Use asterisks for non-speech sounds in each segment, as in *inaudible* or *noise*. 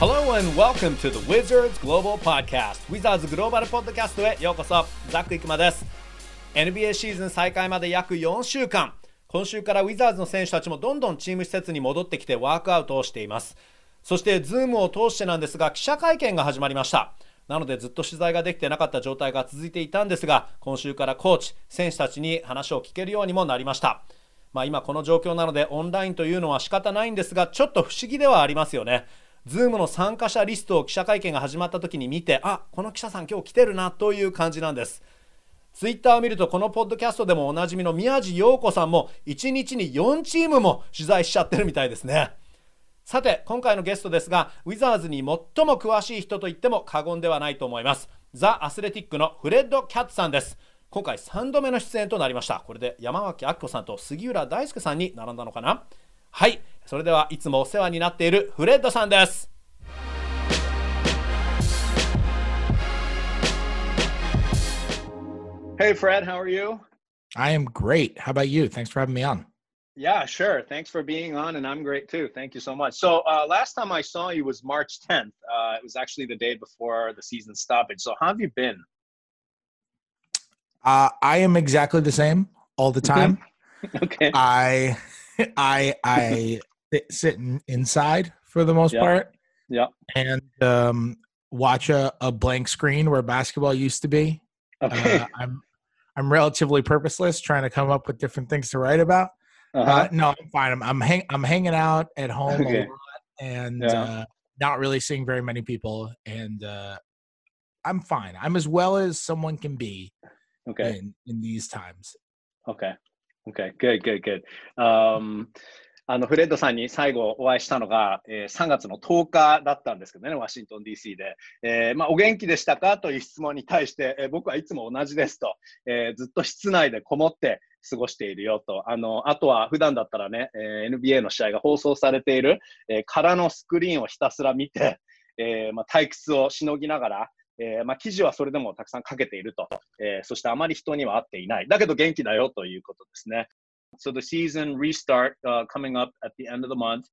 Hello and welcome to the Wizards Global Podcast. Wizards グローバルポッドキャストへようこそザック・イクマです。NBA シーズン再開まで約4週間。今週からウィザーズの選手たちもどんどんチーム施設に戻ってきてワークアウトをしています。そして Zoom を通してなんですが記者会見が始まりました。なのでずっと取材ができてなかった状態が続いていたんですが今週からコーチ選手たちに話を聞けるようにもなりました。まあ、今この状況なのでオンラインというのは仕方ないんですがちょっと不思議ではありますよね。Zoom の参加者リストを記者会見が始まった時に見てあこの記者さん今日来てるなという感じなんです。ツイッターを見るとこのポッドキャストでもおなじみの宮地陽子さんも1日に4チームも取材しちゃってるみたいですね。さて今回のゲストですがウィザーズに最も詳しい人と言っても過言ではないと思います。ザ・アスレティックのフレッド・キャッツさんです。今回3度目の出演となりました。これで山脇明子さんと杉浦大輔さんに並んだのかな？はいそれではいつもお世話になっているフレッドさんです Hey, Fred, how are you? I am great. How about you? Thanks for having me on. Yeah, sure. Thanks for being on, and I'm great too. Thank you so much. So, uh, last time I saw you was March 10th. Uh, it was actually the day before the season stoppage. So, how have you been? Uh, I am exactly the same all the *laughs* time. okay. I, *laughs* I, I sit, sit in, inside for the most Yeah. part Yeah. and um, watch a, a blank screen where basketball used to be. Okay. Uh, *laughs* I'm, I'm relatively purposeless, trying to come up with different things to write about. Uh-huh. Uh, no, I'm fine. I'm I'm, hang, I'm hanging out at home Okay. a lot and Yeah. uh, not really seeing very many people, and uh, I'm fine. I'm as well as someone can be okay. in in these times. Okay. Okay. Good, good, good. Um, あのフレッドさんに最後お会いしたのが、えー3月の10日だったんですけどね、ワシントン DC で。えーまあ、お元気でしたかという質問に対して、えー僕はいつも同じですと、えーずっと室内でこもって過ごしているよと。あのあとは普段だったらね、えー NBA の試合が放送されている、えー空のスクリーンをひたすら見て、えーまあ、退屈をしのぎながら、えーまあ、記事はそれでもたくさんかけていると、えーそしてあまり人には会っていない。だけど元気だよということですね。So the season restart uh, coming up at the end of the month.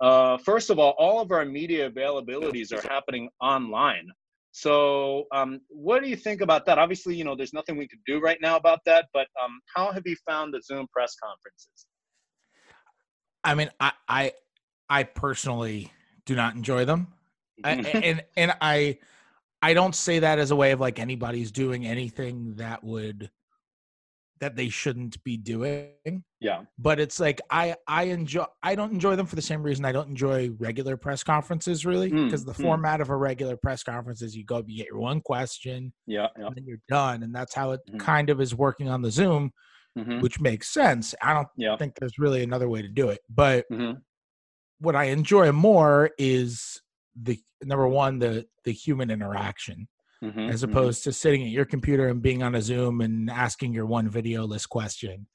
Uh, first of all, all of our media availabilities are happening online. So, um, what do you think about that? Obviously, you know, there's nothing we could do right now about that, but um, how have you found the Zoom press conferences? I mean, I I, I personally do not enjoy them, I, and and I I don't say that as a way of like anybody's doing anything that would that they shouldn't be doing. yeah. but it's like I I enjoy I don't enjoy them for the same reason I don't enjoy regular press conferences really Mm, because the mm. format of a regular press conference is you go you get your one question Yeah. Yeah. and then you're done and that's how it Mhm. kind of is working on the Zoom hmm which makes sense I don't Yeah. think there's really another way to do it but hmm what I enjoy more is the number one the the human interaction hmm as opposed to sitting at your computer and being on a Zoom and asking your one video list question.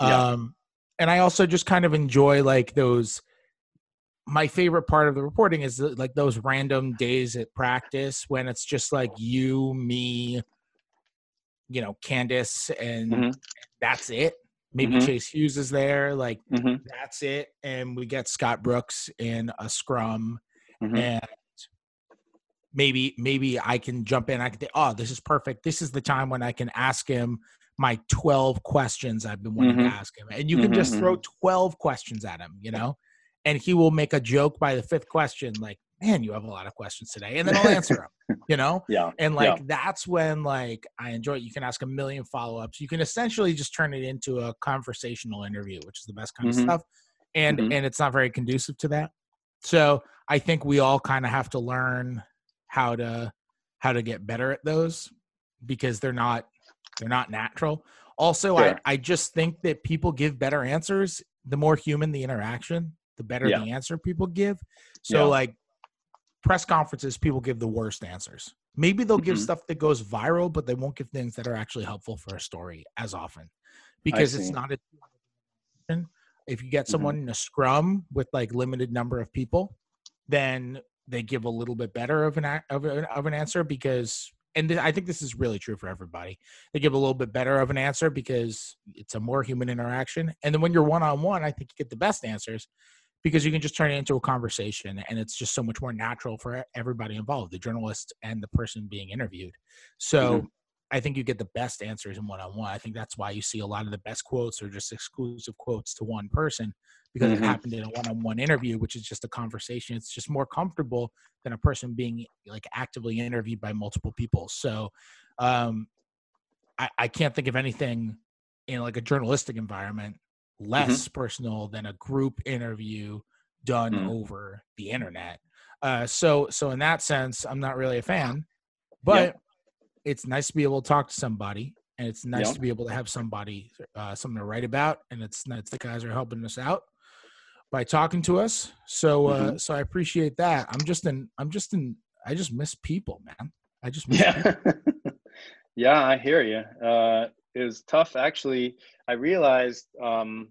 Yeah. Um, and I also just kind of enjoy like those. My favorite part of the reporting is the- like those random days at practice when it's just like you, me, you know, Candace, and Mhm. that's it. Maybe Mhm. Chase Hughes is there. Like hmm that's it. And we get Scott Brooks in a scrum hmm and maybe maybe I can jump in. I can think, oh, this is perfect. This is the time when I can ask him my 12 questions I've been wanting Mhm. to ask him. And you can Mhm, just throw 12 questions at him, you know? And he will make a joke by the fifth question, like, man, you have a lot of questions today. And then I'll answer them, *laughs* you know? Yeah. And Yeah. like that's when like I enjoy it. You can ask a million follow-ups. You can essentially just turn it into a conversational interview, which is the best kind Mhm. of stuff. And Mhm. and it's not very conducive to that. So I think we all kind of have to learn how to how to get better at those because they're not they're not natural. Also, Sure. I, I just think that people give better answers. The more human the interaction, the better Yeah. the answer people give. So Yeah. like press conferences, people give the worst answers. Maybe they'll give Mhm. stuff that goes viral, but they won't give things that are actually helpful for a story as often because it's not a if you get Mhm. someone in a scrum with like limited number of people, then they give a little bit better of an of an, of an answer because and th- I think this is really true for everybody. They give a little bit better of an answer because it's a more human interaction. And then when you're one on one, I think you get the best answers because you can just turn it into a conversation and it's just so much more natural for everybody involved the journalist and the person being interviewed so mm-hmm. I think you get the best answers in one-on-one i think that's why you see a lot of the best quotes are just exclusive quotes to one person because mm-hmm. it happened in a one-on-one interview which is just a conversation it's just more comfortable than a person being like actively interviewed by multiple people so um i, I can't think of anything in like a journalistic environment less mm-hmm. personal than a group interview done mm-hmm. over the internet. Uh, so, so in that sense, I'm not really a fan, but yep. It's nice to be able to talk to somebody, and it's nice yep. to be able to have somebody uh, something to write about, and it's nice the guys are helping us out by talking to us. So, uh, mm-hmm. so I appreciate that. I'm just in, I'm just in, I just miss people, man. I just yeah, *laughs* yeah. I hear you. Uh, it was tough actually. I realized um,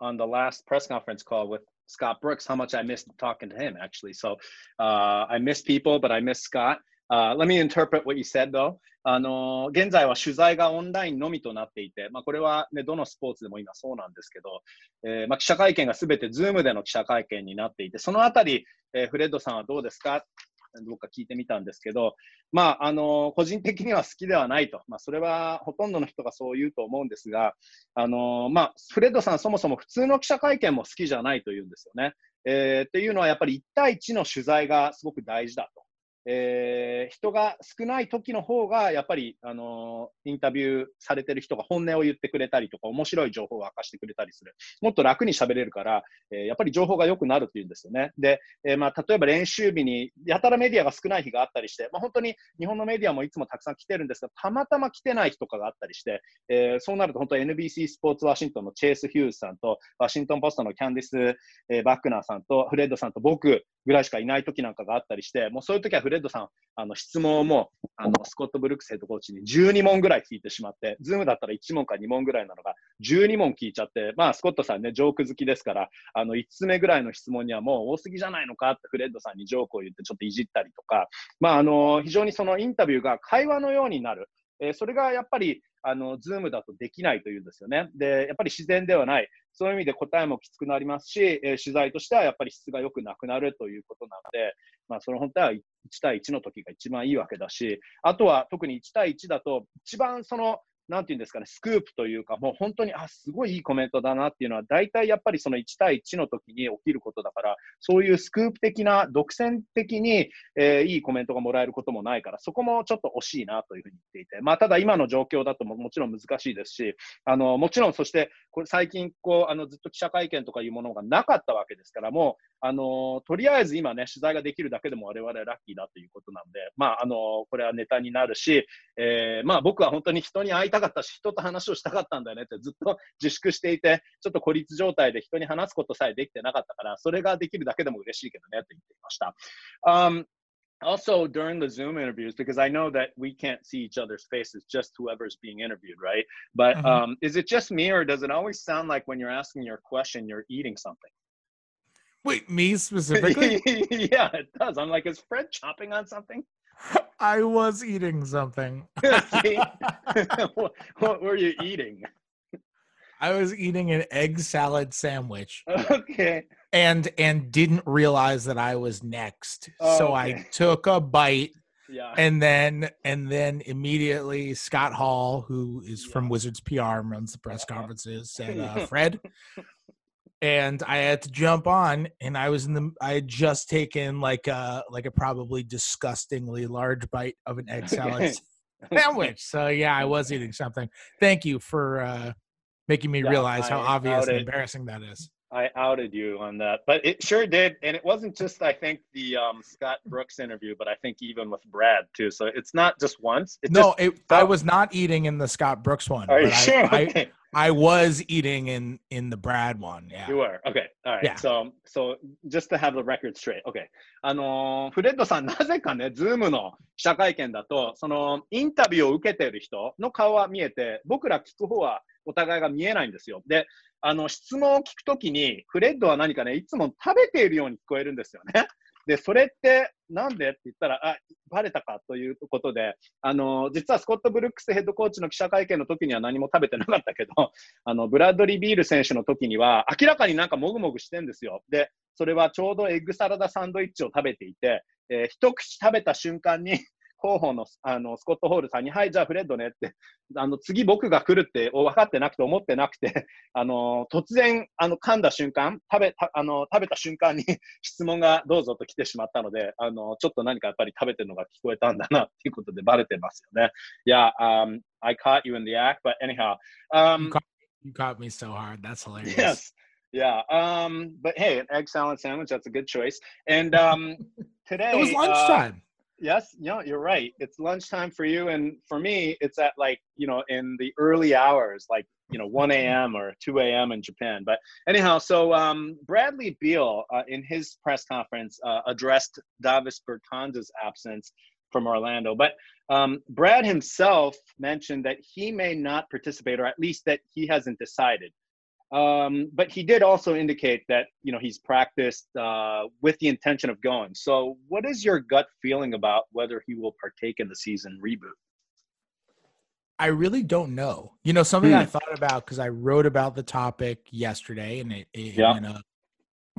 on the last press conference call with Scott Brooks how much I missed talking to him actually. So uh, I miss people, but I miss Scott. Uh, let me interpret what you said though. あの現在は取材がオンラインのみとなっていて、まあ、これは、ね、どのスポーツでも今そうなんですけど、えーまあ、記者会見がすべて Zoom での記者会見になっていて、そのあたり、えー、フレッドさんはどうですか？どうか聞いてみたんですけど、まあ、あの、個人的には好きではないと。まあ、それはほとんどの人がそう言うと思うんですが、あの、まあ、フレッドさんそもそも普通の記者会見も好きじゃないというんですよね。えー、っていうのはやっぱり1対1の取材がすごく大事だと。えー、人が少ない時の方が、やっぱり、あのー、インタビューされてる人が本音を言ってくれたりとか、面白い情報を明かしてくれたりする。もっと楽に喋れるから、えー、やっぱり情報が良くなるっていうんですよね。で、えまあ、例えば練習日に、やたらメディアが少ない日があったりして、まあ、本当に日本のメディアもいつもたくさん来てるんですが、たまたま来てない日とかがあったりして、えそうなると本当 NBC スポーツワシントンのチェイス・ヒューズさんと、ワシントンポストのキャンディス・えバックナーさんと、フレッドさんと僕ぐらいしかいない時なんかがあったりして、もうそういう時はフレレッドさん、あの質問もあのスコット・ブルックスヘッドコーチに12問ぐらい聞いてしまって、ズームだったら1問か2問ぐらいなのが12問聞いちゃって、まあ、スコットさんね、ジョーク好きですから、あの5つ目ぐらいの質問にはもう多すぎじゃないのかってフレッドさんにジョークを言ってちょっといじったりとか、まあ、あの非常にそのインタビューが会話のようになる。え、それがやっぱりあの、ズームだとできないというんですよね。で、やっぱり自然ではない。そういう意味で答えもきつくなりますし、え、取材としてはやっぱり質が良くなくなるということなので、まあ、その本当は1対1の時が一番いいわけだし、あとは特に1対1だと、一番そのなんていうんですかね、スクープというか、もう本当に、あ、すごいいいコメントだなっていうのは、大体やっぱりその1対1の時に起きることだから、そういうスクープ的な、独占的に、えー、いいコメントがもらえることもないから、そこもちょっと惜しいなというふうに言っていて、まあ、ただ今の状況だとももちろん難しいですし、あの、もちろんそして、これ最近、こう、あの、ずっと記者会見とかいうものがなかったわけですから、もう、あの、とりあえず今ね、取材ができるだけでも我々はラッキーだということなので、まあ、あの、これはネタになるし、えー、まあ僕は本当に人に会いたかったし、人と話をしたかったんだよねってずっと自粛していて、ちょっと孤立状態で人に話すことさえできてなかったから、それができるだけでも嬉しいけどねって言っていました。Um, also during the zoom interviews because i know that we can't see each other's faces just whoever's being interviewed right but mm-hmm. um, is it just me or does it always sound like when you're asking your question you're eating something wait me specifically *laughs* yeah it does i'm like is fred chopping on something *laughs* I was eating something. *laughs* what, what were you eating? I was eating an egg salad sandwich. Okay. And and didn't realize that I was next. Oh, so okay. I took a bite. Yeah. And then and then immediately Scott Hall, who is yeah. from Wizards PR, and runs the press conferences, said, uh, "Fred, and I had to jump on and I was in the I had just taken like a like a probably disgustingly large bite of an egg salad *laughs* sandwich. So yeah, I was *laughs* eating something. Thank you for uh making me yeah, realize how obvious and embarrassing that is. I outed you on that. But it sure did. And it wasn't just I think the um Scott Brooks interview, but I think even with Brad too. So it's not just once. It no, just, it, I was not eating in the Scott Brooks one. Are you sure? I, okay. I was eating in in the Brad one. Yeah. You were. Okay. All right. Yeah. So so just to have the record straight. Okay. あのフレッドさんなぜかね、ズームの記者会見だと、そのインタビューを受けてる人の顔は見えて、僕ら聞く方はお互いが見えないんですよ。で、 *laughs* あの質問を聞くときに、フレッドは何かね、いつも食べているように聞こえるんですよね。*laughs* で、それってなんでって言ったら、あ、バレたかということで、あの、実はスコット・ブルックスヘッドコーチの記者会見の時には何も食べてなかったけど、*laughs* あの、ブラッドリー・ビール選手の時には、明らかになんかもぐもぐしてんですよ。で、それはちょうどエッグサラダサンドイッチを食べていて、えー、一口食べた瞬間に広報のあのスコット・ホールさんに、はい、じゃあフレッドねって、あの次僕が来るって分かってなくて思ってなくて、あの突然あの噛んだ瞬間食べたあの、食べた瞬間に質問がどうぞと来てしまったので、あのちょっと何かやっぱり食べてるのが聞こえたんだなっていうことでバレてますよね。Yeah,、um, I caught you in the act, but anyhow. Um, you, caught, me so hard. That's hilarious. Yes. Yeah. Um, but hey, an egg salad sandwich, that's a good choice. And um, today. it was lunchtime. Uh, yes, yeah, you're right. It's lunchtime for you. And for me, it's at like, you know, in the early hours, like, you know, 1 a.m. or 2 a.m. in Japan. But anyhow, so um, Bradley Beal uh, in his press conference uh, addressed Davis Bertans' absence from Orlando. But um, Brad himself mentioned that he may not participate, or at least that he hasn't decided. Um, but he did also indicate that you know he's practiced uh, with the intention of going. So, what is your gut feeling about whether he will partake in the season reboot? I really don't know. You know, something hmm. I thought about because I wrote about the topic yesterday and it, it yeah. in a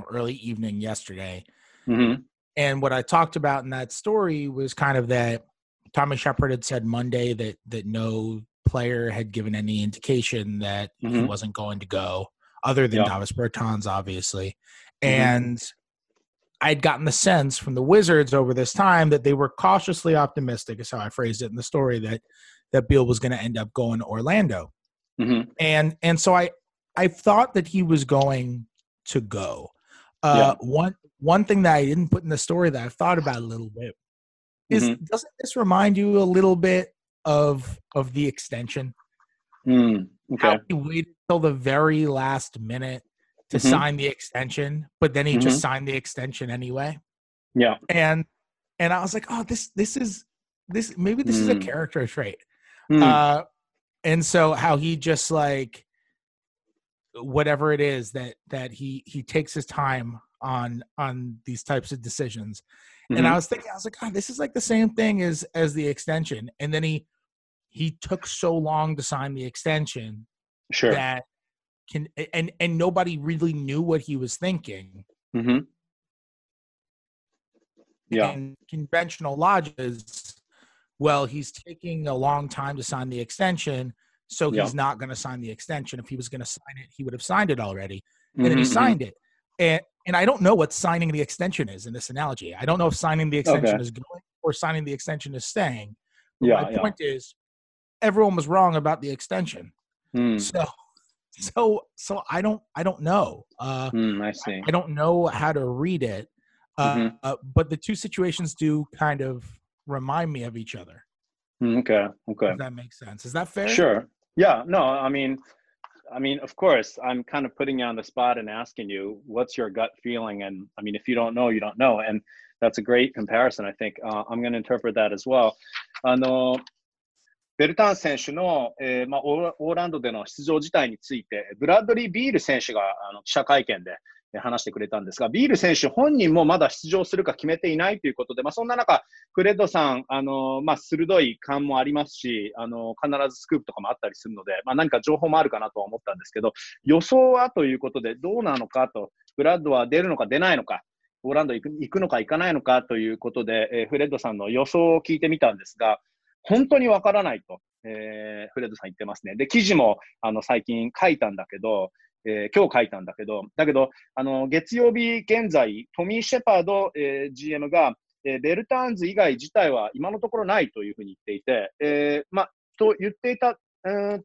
early evening yesterday. Mm-hmm. And what I talked about in that story was kind of that Tommy Shepard had said Monday that that no player had given any indication that mm-hmm. he wasn't going to go, other than Davis Bertans, obviously. Mm-hmm. And I'd gotten the sense from the Wizards over this time that they were cautiously optimistic, is how I phrased it in the story, that that Beal was going to end up going to Orlando. Mm-hmm. And and so I I thought that he was going to go. Uh, yeah. One one thing that I didn't put in the story that I've thought about a little bit is mm-hmm. doesn't this remind you a little bit of of the extension. Mm, okay. How he waited till the very last minute to mm-hmm. sign the extension, but then he mm-hmm. just signed the extension anyway. Yeah. And and I was like, oh, this this is this maybe this mm. is a hmm. character trait. Mm. Uh and so how he just like whatever it is that that he he takes his time on on these types of decisions. Mm-hmm. And I was thinking, I was like, God, this is like the same thing as as the extension. And then he he took so long to sign the extension sure that can and and nobody really knew what he was thinking mm-hmm. yeah and conventional logic is well he's taking a long time to sign the extension so he's yeah. not going to sign the extension if he was going to sign it he would have signed it already and mm-hmm. then he mm-hmm, mm-hmm. signed it and and i don't know what signing the extension is in this analogy i don't know if signing the extension okay. is going or signing the extension is staying but yeah, my yeah. point is everyone was wrong about the extension. Mm. So *laughs* so so I don't I don't know. Uh, mm, I see. I, I, don't know how to read it. Uh, mm-hmm. uh, but the two situations do kind of remind me of each other. Hmm, okay. Okay. Does that makes sense? Is that fair? Sure. Yeah. No. I mean, I mean, of course, I'm kind of putting you on the spot and asking you, what's your gut feeling? And I mean, if you don't know, you don't know. And that's a great comparison. I think uh, I'm going to interpret that as well. あのベルタン選手の、えーまあ、オーランドでの出場自体について、ブラッドリー・ビール選手があの記者会見で話してくれたんですが、ビール選手本人もまだ出場するか決めていないということで、まあ、そんな中、フレッドさん、あのまあ、鋭い感もありますしあの、必ずスクープとかもあったりするので、まあ、何か情報もあるかなとは思ったんですけど、予想はということで、どうなのかと、ブラッドは出るのか出ないのか、オーランド行く行くのか行かないのかということで、えー、フレッドさんの予想を聞いてみたんですが、本当にわからないと、えー、フレッドさん言ってますね。で、記事もあの最近書いたんだけど、えー、今日書いたんだけど、だけど、あの月曜日現在、トミー・シェパード、えー、GM が、えー、ベルターンズ以外自体は今のところないというふうに言っていて、えー、ま、と言っていた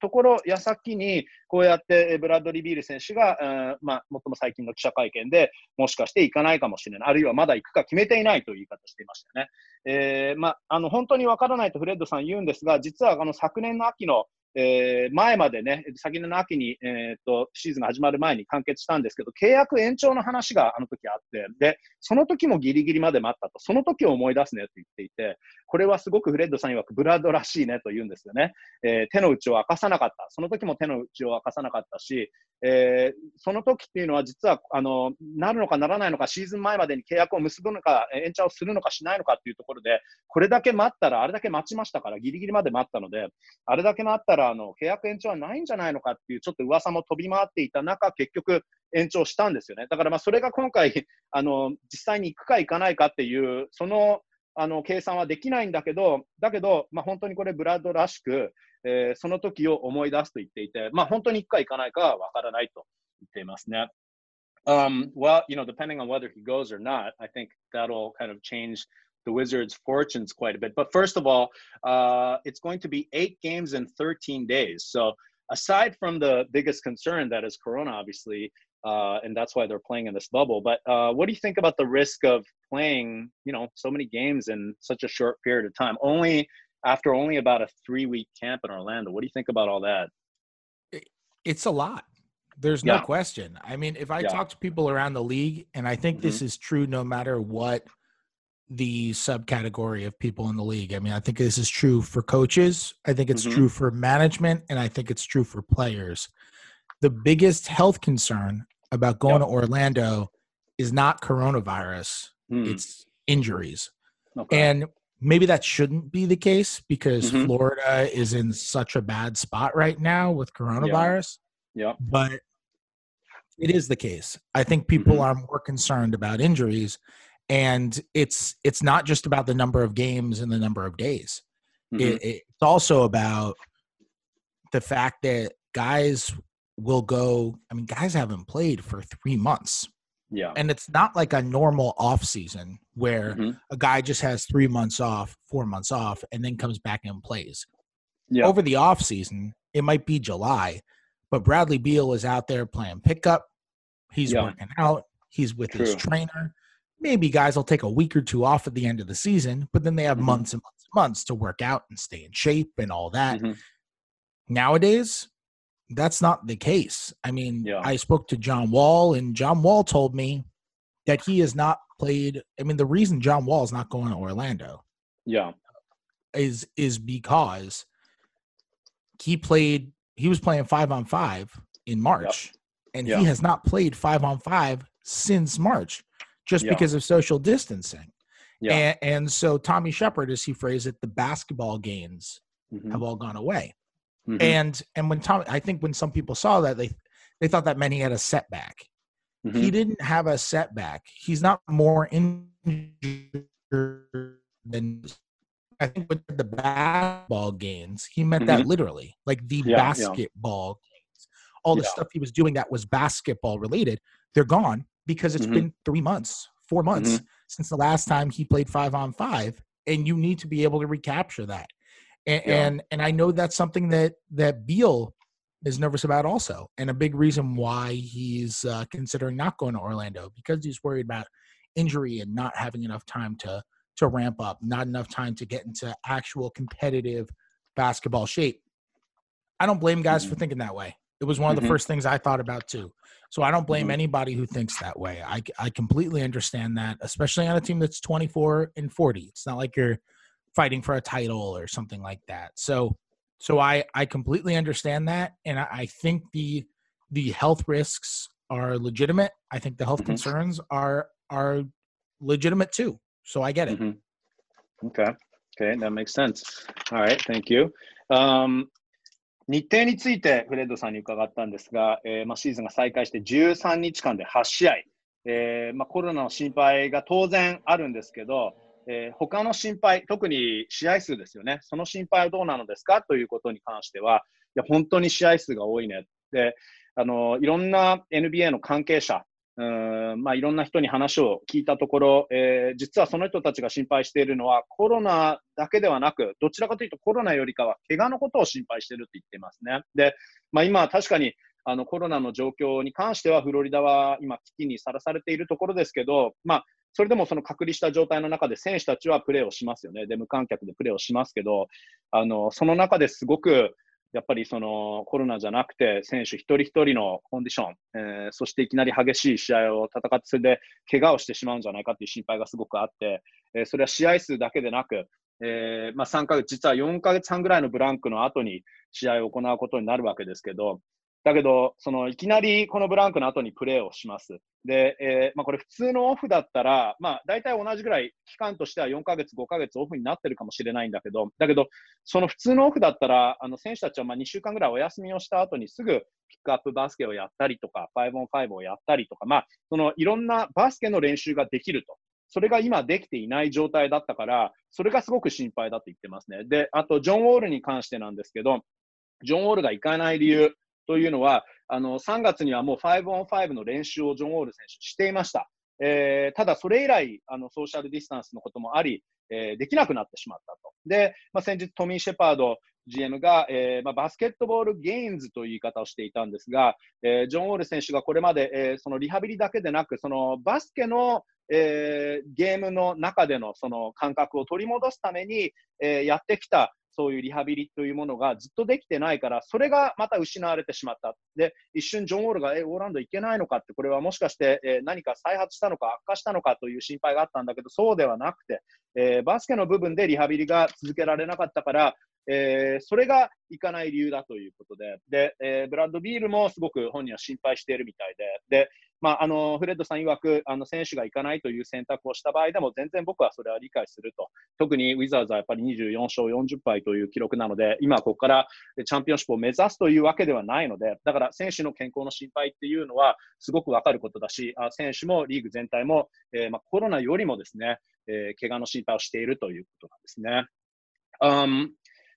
ところ矢先に、こうやってブラッドリー・ビール選手が、うんまあ、最も最近の記者会見でもしかして行かないかもしれない、あるいはまだ行くか決めていないという言い方していましたね。えーまあ、あの本当にわからないとフレッドさん言うんですが、実はあの昨年の秋のえー、前までね、先の秋に、えーと、シーズンが始まる前に完結したんですけど、契約延長の話があの時あって、で、その時もギリギリまで待ったと、その時を思い出すねと言っていて、これはすごくフレッドさん曰くブラッドらしいねと言うんですよね。えー、手の内を明かさなかった。その時も手の内を明かさなかったし、えー、その時っていうのは実は、あの、なるのかならないのか、シーズン前までに契約を結ぶのか、延長するのかしないのかっていうところで、これだけ待ったら、あれだけ待ちましたから、ギリギリまで待ったので、あれだけ待ったら、あの、契約延長はないんじゃないのかっていう、ちょっと噂も飛び回っていた中、結局、延長したんですよね。だからまあそれが今回、あの実際に行くか行かないかっていう、そのあの計算はできないんだけど、だけど、まあ、本当にこれ、ブラッドらしく、えー、その時を思い出すと言っていて、まあ、本当に行くか行かないかは分からないと言っていますね。Um, well, you know, depending on whether he goes or not, I think that'll kind of change the Wizards' fortunes quite a bit. But first of all, uh, it's going to be eight games in 13 days. So aside from the biggest concern that is Corona, obviously, uh, and that's why they're playing in this bubble. But uh, what do you think about the risk of playing, you know, so many games in such a short period of time? Only after only about a three-week camp in Orlando. What do you think about all that? It's a lot. There's no yeah. question. I mean, if I yeah. talk to people around the league, and I think mm-hmm. this is true no matter what the subcategory of people in the league. I mean, I think this is true for coaches. I think it's mm-hmm. true for management, and I think it's true for players. The biggest health concern about going yep. to Orlando is not coronavirus, mm. it's injuries. Okay. And maybe that shouldn't be the case because mm-hmm. Florida is in such a bad spot right now with coronavirus. Yeah. Yep. But it is the case. I think people mm-hmm. are more concerned about injuries and it's it's not just about the number of games and the number of days. Mm-hmm. It, it's also about the fact that guys will go. I mean, guys haven't played for three months. Yeah. And it's not like a normal off season where mm-hmm. a guy just has three months off, four months off, and then comes back and plays. Yeah. Over the off season, it might be July, but Bradley Beal is out there playing pickup. He's yeah. working out. He's with True. his trainer. Maybe guys will take a week or two off at the end of the season, but then they have mm-hmm. months and months and months to work out and stay in shape and all that. Mm-hmm. Nowadays, that's not the case. I mean, yeah. I spoke to John Wall, and John Wall told me that he has not played. I mean, the reason John Wall is not going to Orlando, yeah, is is because he played. He was playing five on five in March, yep. and he has not played five on five since March, just because of social distancing. Yeah. And, and so Tommy Shepard, as he phrased it, the basketball gains mm-hmm. have all gone away. Mm-hmm. And and when Tom, I think when some people saw that, they they thought that meant he had a setback. Mm-hmm. He didn't have a setback. He's not more injured than I think with the basketball gains, he meant mm-hmm. that literally, like the yeah, basketball yeah. gains. All the yeah. stuff he was doing that was basketball related, they're gone because it's mm-hmm. been three months, four months mm-hmm. since the last time he played five on five, and you need to be able to recapture that and, yeah. and and I know that's something that that Beal is nervous about also, and a big reason why he's uh, considering not going to Orlando because he's worried about injury and not having enough time to to ramp up, not enough time to get into actual competitive basketball shape. I don't blame guys mm-hmm. for thinking that way. It was one of the mm-hmm. first things I thought about too. So I don't blame mm-hmm. anybody who thinks that way. I I completely understand that, especially on a team that's 24 and 40. It's not like you're fighting for a title or something like that. So so I I completely understand that, and I, I think the the health risks are legitimate. I think the health mm-hmm. concerns are are legitimate too. So I get it. Mm-hmm. Okay. Okay, that makes sense. All right, thank you. Um, 日程についてフレッドさんに伺ったんですが、えーまあ、シーズンが再開して13日間で8試合、えーまあ、コロナの心配が当然あるんですけど、 えー、他の心配、特に試合数ですよね、その心配はどうなのですか？ということに関しては、いや本当に試合数が多いね。で、あのいろんな NBA の関係者、うんまあ、いろんな人に話を聞いたところ、えー、実はその人たちが心配しているのはコロナだけではなく、どちらかというとコロナよりかは怪我のことを心配していると言っていますね。で、まあ、今、確かにあのコロナの状況に関してはフロリダは今、危機にさらされているところですけど、まあ、それでもその隔離した状態の中で選手たちはプレーをしますよね。で、無観客でプレーをしますけど、あの、その中ですごく、やっぱりそのコロナじゃなくて、選手一人一人のコンディション、えー、そしていきなり激しい試合を戦って、それで怪我をしてしまうんじゃないかという心配がすごくあって、えー、それは試合数だけでなく、えー、まあ、3ヶ月、実は4ヶ月半ぐらいのブランクの後に試合を行うことになるわけですけど、だけど、そのいきなりこのブランクの後にプレーをします。で、えー、まあ、これ普通のオフだったら、まあ、大体同じぐらい期間としては4ヶ月、5ヶ月オフになってるかもしれないんだけど、だけど、その普通のオフだったら、あの選手たちはま2週間ぐらいお休みをした後にすぐピックアップバスケをやったりとか、5on5 をやったりとか、まあ、そのいろんなバスケの練習ができると。それが今できていない状態だったから、それがすごく心配だと言ってますね。で、あと、ジョン・ウォールに関してなんですけど、ジョン・ウォールが行かない理由というのは、あの3月にはもう 5on5 の練習をジョン・ウォール選手していました。えー、ただ、それ以来あの、ソーシャルディスタンスのこともあり、えー、できなくなってしまったと。で、まあ、先日、トミー・シェパード GM が、えーまあ、バスケットボールゲインズという言い方をしていたんですが、え、ジョン・ウォール選手がこれまで、え、そのリハビリだけでなく、そのバスケのえ、ゲームの中でのその感覚を取り戻すために、え、やってきたそういうリハビリというものがずっとできてないから、それがまた失われてしまった。で、一瞬ジョン・ウォールが、え、オーランド行けないのか？って、これはもしかして、えー、何か再発したのか悪化したのか？という心配があったんだけど、そうではなくて、えー、バスケの部分でリハビリが続けられなかったから、えー、それがいかない理由だということで、で、えー、ブラッド・ビールもすごく本人は心配しているみたいで、で、まあ、あのフレッドさん曰くあの選手が行かないという選択をした場合でも全然僕はそれは理解すると特にウィザーズはやっぱり24勝40敗という記録なので今ここからチャンピオンシップを目指すというわけではないのでだから選手の健康の心配っていうのはすごくわかることだしあ選手もリーグ全体も、えーまあ、コロナよりもですね、えー、怪我の心配をしているということなんですね。Um,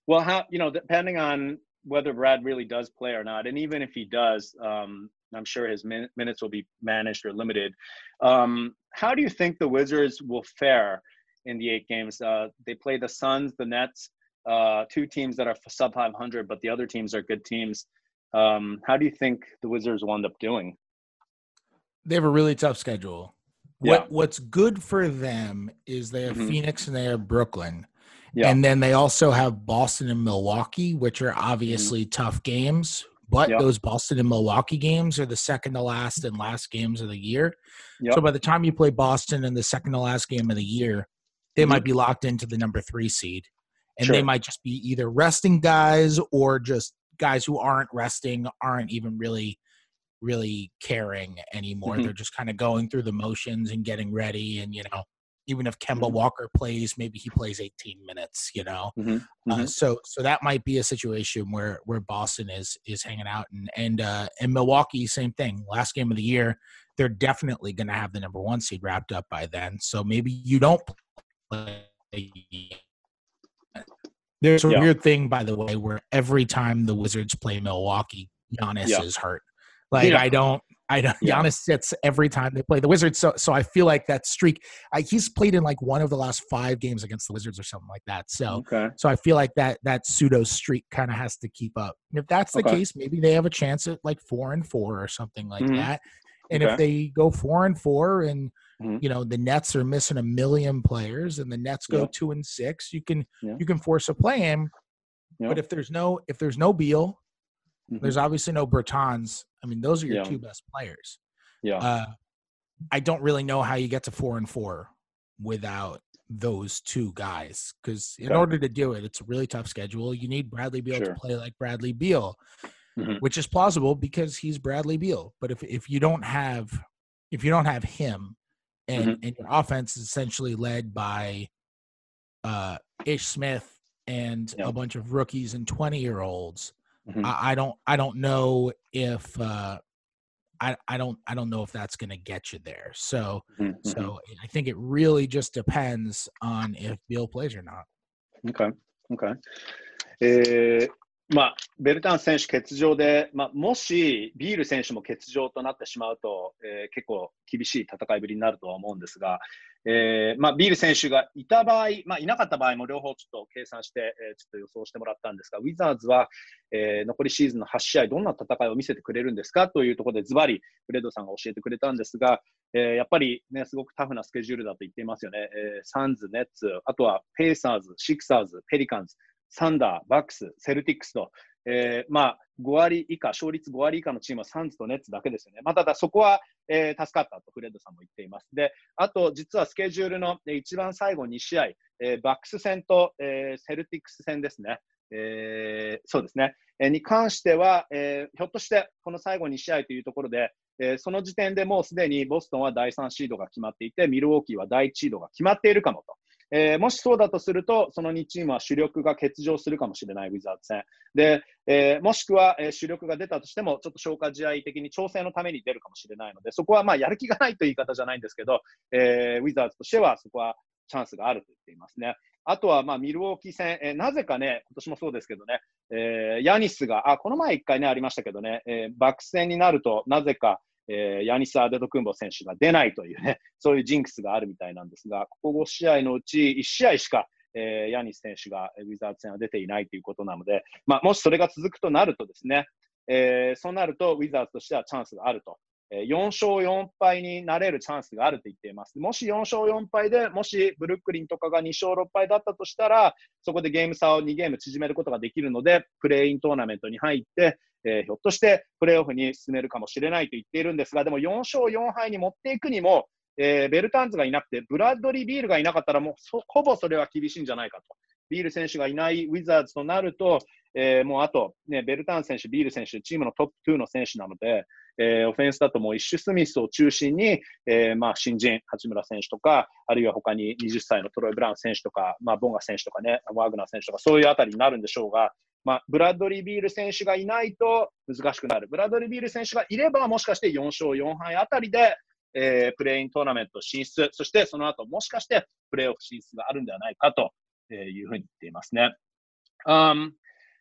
well, how, you know, depending on whether Brad really does play or not, and even if he does, um, I'm sure his min- minutes will be managed or limited. Um, how do you think the Wizards will fare in the eight games? Uh, they play the Suns, the Nets, uh, two teams that are sub 500, but the other teams are good teams. Um, how do you think the Wizards will end up doing? They have a really tough schedule. Yeah. What What's good for them is they have mm-hmm. Phoenix and they have Brooklyn. Yeah. And then they also have Boston and Milwaukee, which are mm-hmm. obviously mm-hmm. tough games. But yep. those Boston and Milwaukee games are the second to last and last games of the year. Yep. So by the time you play Boston in the second to last game of the year, they mm-hmm. might be locked into the number three seed. And sure. they might just be either resting guys or just guys who aren't resting, aren't even really, really caring anymore. Mm-hmm. They're just kind of going through the motions and getting ready and, you know, even if Kemba mm-hmm. Walker plays, maybe he plays 18 minutes, you know. Mm-hmm. Uh, mm-hmm. so so that might be a situation where where Boston is is hanging out and and uh, and Milwaukee, same thing. Last game of the year, they're definitely going to have the number one seed wrapped up by then. So maybe you don't play. There's a yeah. weird thing, by the way, where every time the Wizards play Milwaukee, Giannis yeah. is hurt. Like yeah. I don't I know yeah. Giannis sits every time they play the Wizards, so so I feel like that streak. I, he's played in like one of the last five games against the Wizards or something like that. So okay. so I feel like that that pseudo streak kind of has to keep up. And if that's the okay. case, maybe they have a chance at like four and four or something like mm-hmm. that. And okay. if they go four and four, and mm-hmm. you know the Nets are missing a million players, and the Nets go yep. two and six, you can you can force a play in. Yep. But if there's no if there's no Beal, mm-hmm. there's obviously no Bertans I mean, those are your yeah. two best players. Yeah. Uh, I don't really know how you get to four and four without those two guys because in okay. order to do it, it's a really tough schedule. You need Bradley Beal sure. to play like Bradley Beal, mm-hmm. which is plausible because he's Bradley Beal. But if if you don't have if you don't have him and mm-hmm. and your offense is essentially led by uh Ish Smith and a bunch of rookies and 20 year olds Mm-hmm. I, don't I don't know if uh, I I don't I don't know if that's going to get you there. So mm-hmm. Mm-hmm. so I think it really just depends on if Beal plays or not. Okay. Okay. Eh, えー、まあ、ベルタン選手欠場で、まあ、もしビール選手も欠場となってしまうと、えー、結構厳しい戦いぶりになるとは思うんですが、えーまあ、ビール選手がいた場合、まあ、いなかった場合も両方ちょっと計算して、えー、ちょっと予想してもらったんですが、ウィザーズは、えー、残りシーズンの8試合、どんな戦いを見せてくれるんですか？というところで、ズバリ、フレッドさんが教えてくれたんですが、えー、やっぱり、ね、すごくタフなスケジュールだと言っていますよね。えー、サンズ、ネッツ、あとはペイサーズ、シクサーズ、ペリカンズ、サンダー、バックス、セルティックスと、えー、まあ、5割以下、勝率5割以下のチームはサンズとネッツだけですよね。まあ、ただそこは、えー、助かったとフレッドさんも言っています。で、あと実はスケジュールの一番最後2試合、えー、バックス戦と、えー、セルティックス戦ですね。えー、そうですね、えー、に関しては、えー、ひょっとしてこの最後2試合というところで、え、その時点でもうすでにボストンは第3シードが決まっていて、ミルウォーキーは第1シードが決まっているかもと。えー、もしそうだとすると、その2チームは主力が欠場するかもしれないウィザーズ戦。で、えー、もしくは、えー、主力が出たとしても、ちょっと消化試合的に調整のために出るかもしれないので、そこはまあやる気がないという言い方じゃないんですけど、えー、ウィザーズとしてはそこはチャンスがあると言っていますね。あとは、まあ、ミルウォーキー戦、えー、なぜかね、今年もそうですけどね、えー、ヤニスが、あ、この前一回ね、ありましたけどね、えー、バックス戦になると、なぜか、えー、ヤニス・アデトクンボ選手が出ないというね、*laughs* そういうジンクスがあるみたいなんですが、ここ5試合のうち1試合しか、えー、ヤニス選手がウィザーズ戦は出ていないということなので、まあ、もしそれが続くとなるとですね、えー、そうなるとウィザーズとしてはチャンスがあると。4勝4敗になれるチャンスがあると言っています。もし4勝4敗で、もしブルックリンとかが2勝6敗だったとしたら、そこでゲーム差を2ゲーム縮めることができるので、プレーイントーナメントに入って、えー、ひょっとしてプレーオフに進めるかもしれないと言っているんですが、でも4勝4敗に持っていくにも、えー、ベルタンズがいなくて、ブラッドリー・ビールがいなかったら、もうほぼそれは厳しいんじゃないかと。ビール選手がいないウィザーズとなると、えー、もうあと、ね、ベルタン選手、ビール選手、チームのトップ2の選手なので、えー、オフェンスだともうイッシュ・スミスを中心に、えー、まあ新人、八村選手とか、あるいは他に20歳のトロイ・ブラウン選手とか、まあ、ボンガ選手とかね、ワーグナー選手とか、そういうあたりになるんでしょうが、まあ、ブラッドリー・ビール選手がいないと難しくなる。ブラッドリー・ビール選手がいれば、もしかして4勝4敗あたりで、えー、プレイントーナメント進出、そしてその後もしかしてプレーオフ進出があるんではないかというふうに言っていますね。Um,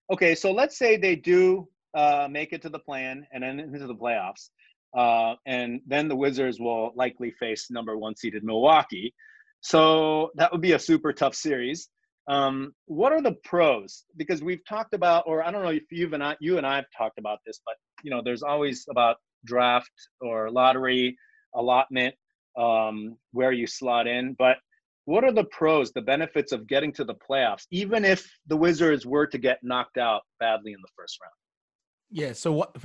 okay, so let's say they do uh, make it to the play-in and then into the playoffs. Uh, and then the Wizards will likely face number one seeded Milwaukee. So that would be a super tough series. Um, what are the pros? Because we've talked about, or I don't know if you've and I, you and I have talked about this, but you know, there's always about draft or lottery allotment um, where you slot in. But what are the pros, the benefits of getting to the playoffs, even if the Wizards were to get knocked out badly in the first round? Yeah. So what?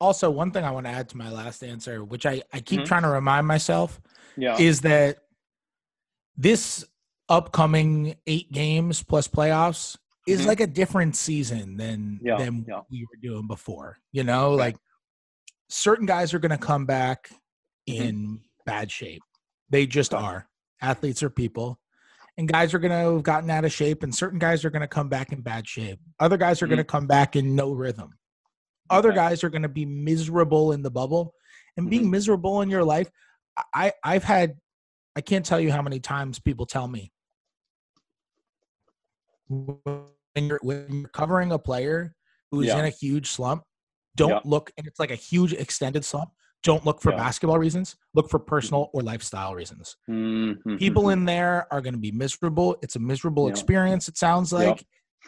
Also, one thing I want to add to my last answer, which I I keep mm-hmm. trying to remind myself, yeah. is that this upcoming eight games plus playoffs is mm-hmm. like a different season than yeah, than yeah. we were doing before. You know, right. like certain guys are going to come back mm-hmm. in mm-hmm. bad shape. They just okay. are. Athletes are people. And guys are going to have gotten out of shape, and certain guys are going to come back in bad shape. Other guys are mm-hmm. going to come back in no rhythm. Other okay. guys are going to be miserable in the bubble. And being mm-hmm. miserable in your life, I, I've had, I can't tell you how many times people tell me, when you're when you're covering a player who's yeah. in a huge slump, don't yeah. look and it's like a huge extended slump. Don't look for yeah. basketball reasons. Look for personal mm-hmm. or lifestyle reasons. Mm-hmm. People in there are going to be miserable. It's a miserable experience. It sounds like,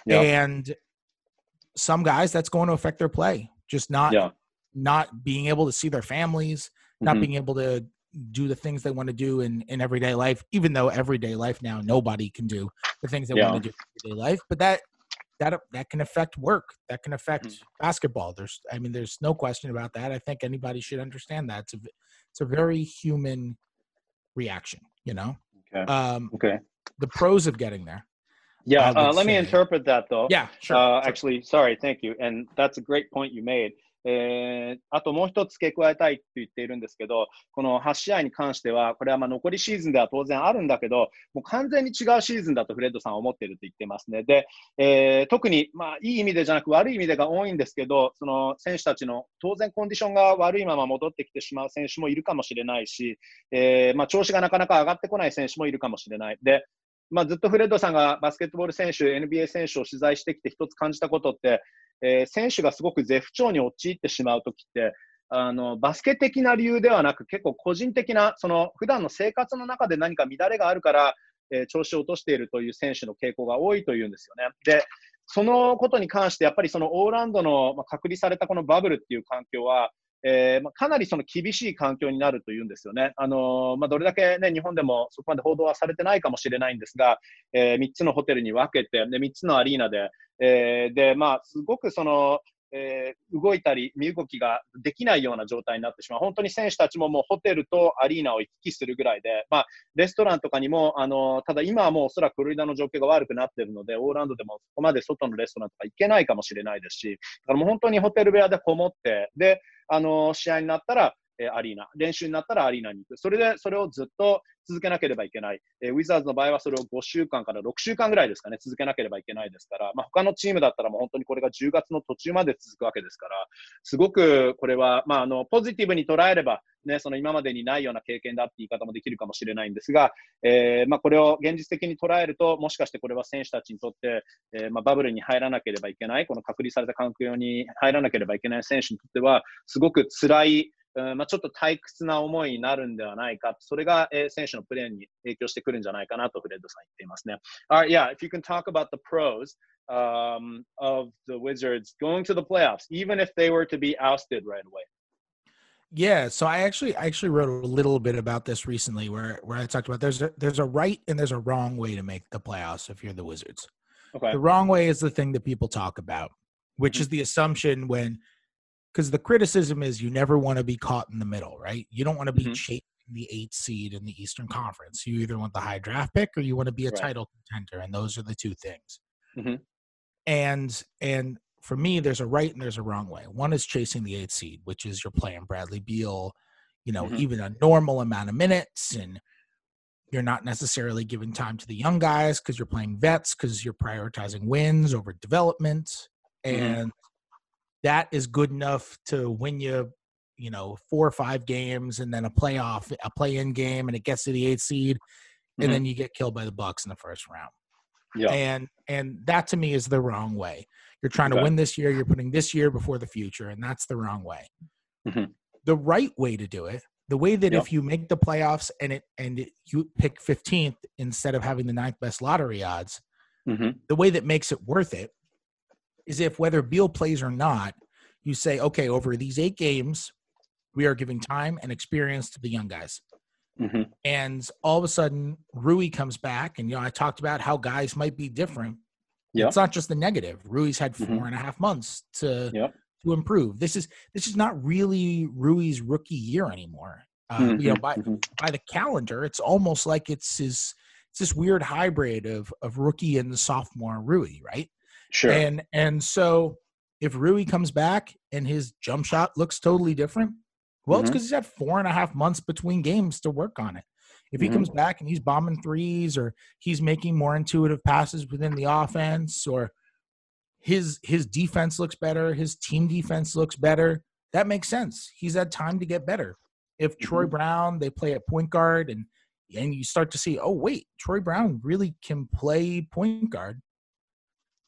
and some guys that's going to affect their play. Just not not being able to see their families, not mm-hmm. being able to do the things they want to do in, in everyday life, even though everyday life now nobody can do the things they yeah. want to do in everyday life. But that that that can affect work. That can affect mm-hmm. basketball. There's I mean, there's no question about that. I think anybody should understand that. It's a it's a very human reaction, you know? Okay. Um, okay. The pros of getting there. Yeah, uh, let say. me interpret that though. Yeah, sure. Uh, sure. Actually, sorry, thank you. And that's a great point you made. えー、あともう一つ付け加えたいと言っているんですけど、この8試合に関しては、これはまあ残りシーズンでは当然あるんだけど、もう完全に違うシーズンだとフレッドさんは思っていると言っていますね。で、えー、特に、まあ、いい意味でじゃなく悪い意味でが多いんですけど、その選手たちの当然コンディションが悪いまま戻ってきてしまう選手もいるかもしれないし、えーまあ、調子がなかなか上がってこない選手もいるかもしれない。でまあ、ずっとフレッドさんがバスケットボール選手、NBA 選手を取材してきて一つ感じたことって、えー、選手がすごく絶不調に陥ってしまうときって、あの、バスケ的な理由ではなく、結構個人的な、その、普段の生活の中で何か乱れがあるから、えー、調子を落としているという選手の傾向が多いというんですよね。で、そのことに関して、やっぱりそのオーランドの、隔離されたこのバブルっていう環境は、えーまあ、かなりその厳しい環境になるというんですよね。あのー、まあ、どれだけ、ね、日本でもそこまで報道はされてないかもしれないんですが、えー、3つのホテルに分けて、で3つのアリーナで、えー、でまあ、すごくそのえー、動いたり、身動きができないような状態になってしまう。本当に選手たちももうホテルとアリーナを行き来するぐらいで、まあ、レストランとかにも、あの、ただ今はもうおそらくフロリダの状況が悪くなっているので、オーランドでもそこまで外のレストランとか行けないかもしれないですし、だからもう本当にホテル部屋でこもって、で、あの、試合になったら、えアリーナ、練習になったらアリーナに行く。それで、それをずっと続けなければいけない。えウィザーズの場合はそれを5週間から6週間ぐらいですかね、続けなければいけないですから、まあ、他のチームだったらもう本当にこれが10月の途中まで続くわけですから、すごくこれは、まあ、あの、ポジティブに捉えれば、ね、その今までにないような経験だって言い方もできるかもしれないんですが、えー、まあ、これを現実的に捉えると、もしかしてこれは選手たちにとって、えー、まあ、バブルに入らなければいけない、この隔離された環境に入らなければいけない選手にとっては、すごく辛いまあ、ちょっと退屈な思いになるんではないか、それが、えー、選手のプレーに影響してくるんじゃないかなとフレッドさん言っていますね。Alright, yeah, if you can talk about the pros um, of the Wizards going to the playoffs, even if they were to be ousted right away. Yeah, so I actually I actually wrote a little bit about this recently where where I talked about there's a, there's a right and there's a wrong way to make the playoffs if you're the Wizards. Okay. The wrong way is the thing that people talk about, which mm-hmm. is the assumption when because the criticism is you never want to be caught in the middle, right? You don't want to be mm-hmm. chasing the eight seed in the Eastern Conference. You either want the high draft pick or you want to be a right. title contender, and those are the two things. Mm-hmm. And and for me, there's a right and there's a wrong way. One is chasing the eight seed, which is you're playing Bradley Beal, you know, mm-hmm. even a normal amount of minutes, and you're not necessarily giving time to the young guys because you're playing vets because you're prioritizing wins over development. Mm-hmm. And that is good enough to win you, you know, four or five games and then a playoff, a play-in game, and it gets to the eighth seed, and mm-hmm. then you get killed by the Bucks in the first round. Yeah. And and that to me is the wrong way. You're trying okay. to win this year, you're putting this year before the future, and that's the wrong way. Mm-hmm. The right way to do it, the way that if you make the playoffs and it and it, you pick 15th instead of having the ninth best lottery odds, mm-hmm. the way that makes it worth it is if whether Beal plays or not, you say, okay, over these eight games, we are giving time and experience to the young guys. Mm-hmm. And all of a sudden, Rui comes back, and you know, I talked about how guys might be different. Yep. It's not just the negative. Rui's had four mm-hmm. and a half months to yep. to improve. This is this is not really Rui's rookie year anymore. Uh, mm-hmm. You know, by mm-hmm. by the calendar, it's almost like it's his it's this weird hybrid of of rookie and the sophomore Rui, right? Sure. And and so if Rui comes back and his jump shot looks totally different, well, mm-hmm. it's because he's had four and a half months between games to work on it. If he mm-hmm. comes back and he's bombing threes or he's making more intuitive passes within the offense or his his defense looks better, his team defense looks better, that makes sense. He's had time to get better. If mm-hmm. Troy Brown, they play at point guard and and you start to see, oh wait, Troy Brown really can play point guard.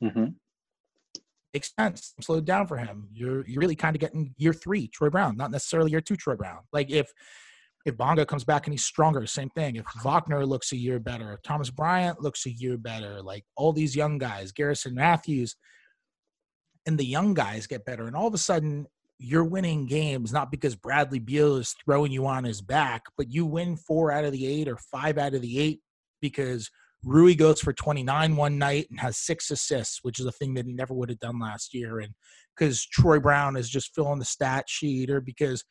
Mm-hmm. Makes sense. Slowed down for him. You're you're really kind of getting year three, Troy Brown, not necessarily year two, Troy Brown. Like if if Bonga comes back and he's stronger, same thing. If Wagner looks a year better, if Thomas Bryant looks a year better, like all these young guys, Garrison Matthews, and the young guys get better, and all of a sudden you're winning games not because Bradley Beal is throwing you on his back, but you win four out of the eight or five out of the eight because Rui goes for 29 one night and has six assists, which is a thing that he never would have done last year. And because Troy Brown is just filling the stat sheet, or because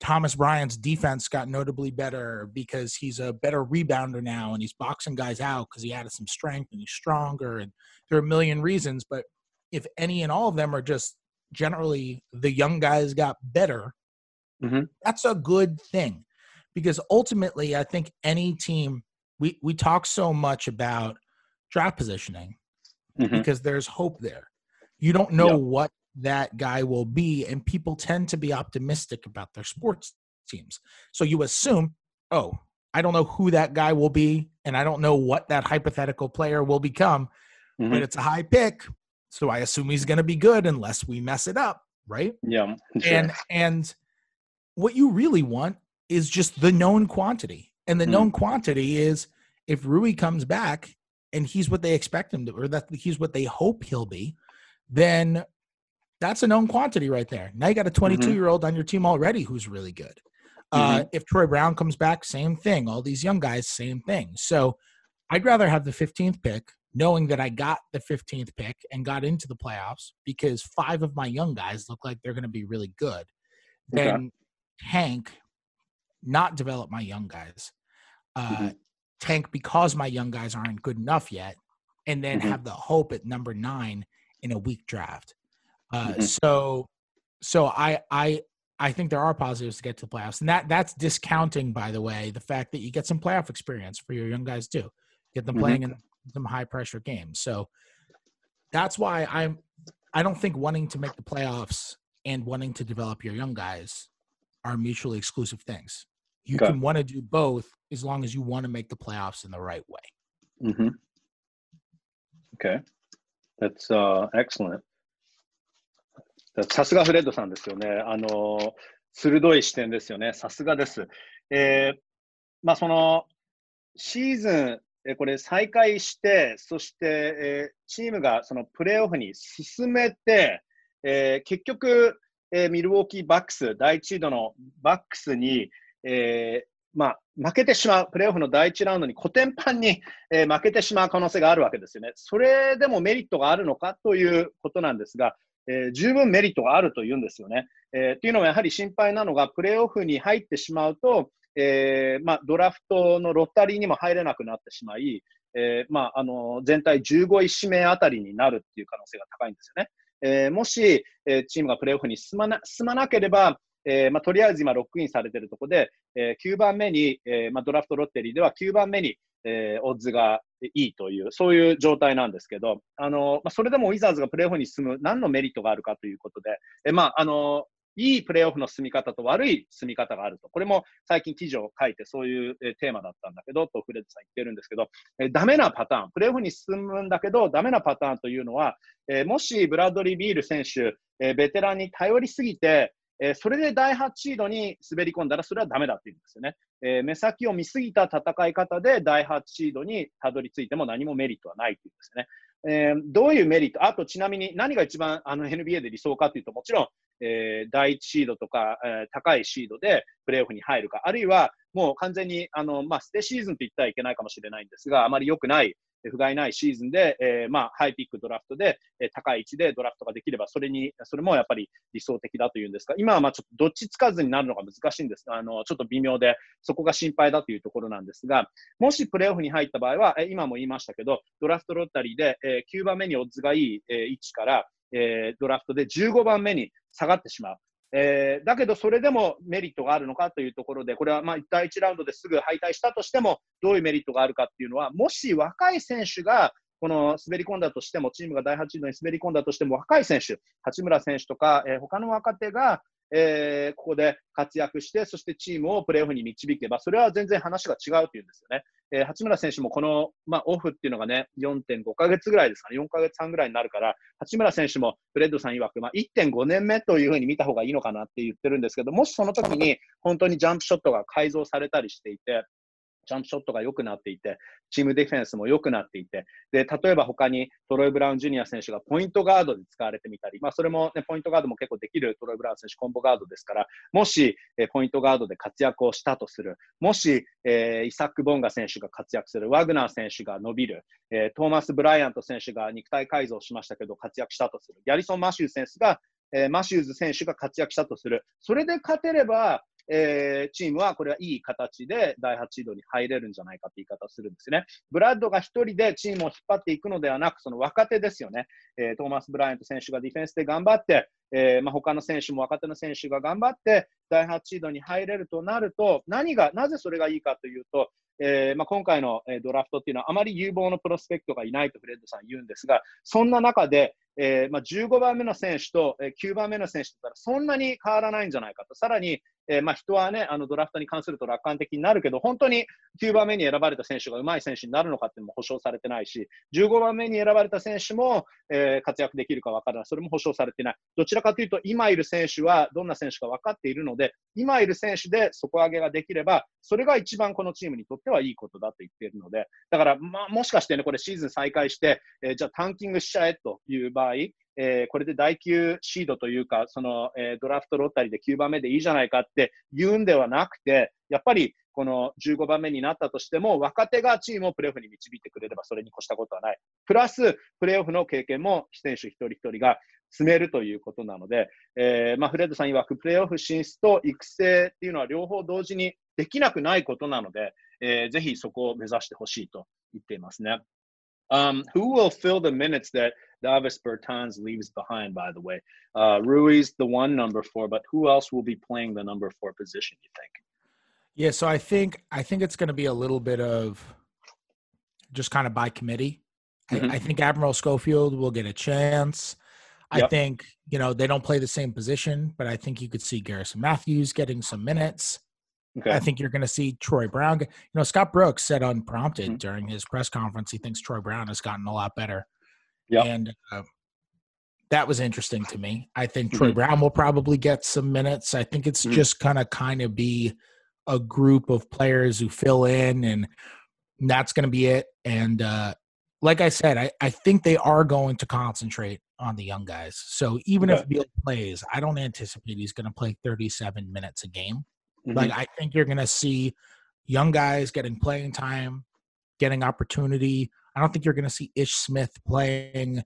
Thomas Bryant's defense got notably better because he's a better rebounder now and he's boxing guys out because he added some strength and he's stronger. And there are a million reasons, but if any and all of them are just generally the young guys got better, mm-hmm. that's a good thing because ultimately, I think any team we we talk so much about draft positioning mm-hmm. because there's hope there. You don't know yep. what that guy will be, and people tend to be optimistic about their sports teams. So you assume, oh, I don't know who that guy will be, and I don't know what that hypothetical player will become, mm-hmm. but it's a high pick, so I assume he's going to be good unless we mess it up, right? Yeah. Sure. And and what you really want is just the known quantity. And the mm. known quantity is if Rui comes back and he's what they expect him to, or that he's what they hope he'll be, then that's a known quantity right there. Now you got a 22 mm-hmm. year old on your team already who's really good. Uh, mm-hmm. if Troy Brown comes back, same thing. All these young guys, same thing. So I'd rather have the 15th pick knowing that I got the 15th pick and got into the playoffs because five of my young guys look like they're going to be really good, Okay. then tank, not develop my young guys, uh, Mhm. tank because my young guys aren't good enough yet, and then Mhm. have the hope at number nine in a weak draft. Uh, Mhm. So, so I I I think there are positives to get to the playoffs, and that that's discounting, by the way, the fact that you get some playoff experience for your young guys too, get them playing in some high pressure games. So that's why I'm I don't think wanting to make the playoffs and wanting to develop your young guys are mutually exclusive things. You Okay. can want to do both as long as you want to make the playoffs in the right way. hmm Okay. That's、uh, excellent. さすがフレッドさんですよね。あの、鋭い視点ですよね。さすがです。えーまあ、その、シーズン、えーこれ再開して、そして、えーチームがそのプレーオフに進めて、えー結局、えーミルウォーキーバックス、第一シードのバックスに、えーまあ、負けてしまう、プレーオフの第一ラウンドにコテンパンに、えー負けてしまう可能性があるわけですよね。それでもメリットがあるのかということなんですが、えー十分メリットがあるというんですよね。えーっていうのはやはり心配なのが、プレーオフに入ってしまうと、えーまあ、ドラフトのロッタリーにも入れなくなってしまい、えーまあ、あの全体15位指名あたりになるっていう可能性が高いんですよね。えーもし、えーチームがプレーオフに進まな進まなければ、えーまあ、とりあえず今、ロックインされているところで、えー9番目に、えーまあ、ドラフトロッテリーでは9番目に、えオッズがいいという、そういう状態なんですけど、あのまあ、それでもウィザーズがプレーオフに進む何のメリットがあるかということで、えまあ、あのいいプレーオフの進み方と悪い進み方があると。これも最近記事を書いてそういうテーマだったんだけど、とフレッドさん言ってるんですけど、えーダメなパターン、プレーオフに進むんだけど、ダメなパターンというのは、えもしブラッドリー・ビール選手、えベテランに頼りすぎて、えーそれで第8シードに滑り込んだら、それはダメだって言うんですよね。えー目先を見すぎた戦い方で第8シードにたどり着いても何もメリットはないっていうんですよね。えーどういうメリット、あとちなみに何が一番あの NBA で理想かというと、もちろん、えー第1シードとか、えー高いシードでプレーオフに入るか、あるいはもう完全にあの、まあ、ステシーズンと言ったらいけないかもしれないんですが、あまり良くない、不甲斐ないシーズンで、えーまあ、ハイピックドラフトで、えー高い位置でドラフトができれば、それに、それもやっぱり理想的だというんですが、今はまあちょっとどっちつかずになるのが難しいんです。あの、ちょっと微妙で、そこが心配だというところなんですが、もしプレーオフに入った場合は、えー今も言いましたけど、ドラフトロッタリーで、えー9番目にオッズがいい、えー位置から、えードラフトで15番目に下がってしまう。えーだけど、それでもメリットがあるのかというところで、これはまあ第1ラウンドですぐ敗退したとしても、どういうメリットがあるかっていうのは、もし若い選手がこの滑り込んだとしても、チームが第8シードに滑り込んだとしても、若い選手、八村選手とか、えー他の若手が、えーここで活躍して、そしてチームをプレーオフに導けば、それは全然話が違うというんですよね。えー八村選手もこの、まあ、オフっていうのがね、4.5ヶ月ぐらいですかね、4ヶ月半ぐらいになるから、八村選手もフレッドさん曰く、まあ、1.5年目というふうに見た方がいいのかなって言ってるんですけど、もしその時に本当にジャンプショットが改造されたりしていて、ジャンプショットが良くなっていて、チームディフェンスも良くなっていて、で、例えば他にトロイ・ブラウン・ジュニア選手がポイントガードで使われてみたり、まあそれもね、ポイントガードも結構できるトロイ・ブラウン選手コンボガードですから、もし、えポイントガードで活躍をしたとする、もし、えーイサック・ボンガ選手が活躍する、ワグナー選手が伸びる、えートーマス・ブライアント選手が肉体改造しましたけど活躍したとする、ギャリソン・マシュー選手が、えマシューズ選手が活躍したとする、それで勝てれば、えーチームはこれはいい形で第8シードに入れるんじゃないかって言い方をするんですね。ブラッドが1人でチームを引っ張っていくのではなく、その若手ですよね。えートーマス・ブライアント選手がディフェンスで頑張って、えーまあ、他の選手も若手の選手が頑張って、第8シードに入れるとなると、何が、なぜそれがいいかというと、えーまあ、今回のドラフトっていうのはあまり有望のプロスペクトがいないとフレッドさん言うんですが、そんな中で、えーまあ、15番目の選手と、9番目の選手だったらそんなに変わらないんじゃないかと。さらに、えーまあ、人はね、あのドラフトに関すると楽観的になるけど、本当に9番目に選ばれた選手が上手い選手になるのかっていうのも保証されてないし、15番目に選ばれた選手も、え活躍できるか分からない。それも保証されてない。どちらかというと、今いる選手はどんな選手か分かっているので、今いる選手で底上げができれば、それが一番このチームにとってはいいことだと言っているので、だから、まあ、もしかしてね、これシーズン再開して、えーじゃあタンキングしちゃえという場合、えー、これで第9シードというか、その、えー、ドラフトロッタリーで9番目でいいじゃないかって言うんではなくて、やっぱりこの15番目になったとしても、若手がチームをプレーオフに導いてくれればそれに越したことはない。プラス、プレーオフの経験も選手一人一人が積めるということなので、えー、まあ、フレッドさん曰くプレーオフ進出と育成っていうのは両方同時にできなくないことなので、えー、ぜひそこを目指してほしいと言っていますね。Um, who will fill the minutes that Davis Bertans leaves behind, by the way? Uh, Rui's, the one number four, but who else will be playing the number four position, you think? Yeah, so I think I think it's going to be a little bit of just kind of by committee. Mm-hmm. I, I, think Admiral Schofield will get a chance. I yep. think you know they don't play the same position, but I think you could see Garrison Matthews getting some minutes. Okay. I think you're going to see Troy Brown. You know, Scott Brooks said unprompted mm-hmm. during his press conference he thinks Troy Brown has gotten a lot better. Yeah, and uh, that was interesting to me. I think Troy mm-hmm. Brown will probably get some minutes. I think it's mm-hmm. just kind of kind of be a group of players who fill in, and that's going to be it. And uh, like I said, I, I think they are going to concentrate on the young guys. So even okay. if Beal plays, I don't anticipate he's going to play 37 minutes a game. Mm-hmm. Like I think you're going to see young guys getting playing time, getting opportunity. I don't think you're going to see Ish Smith playing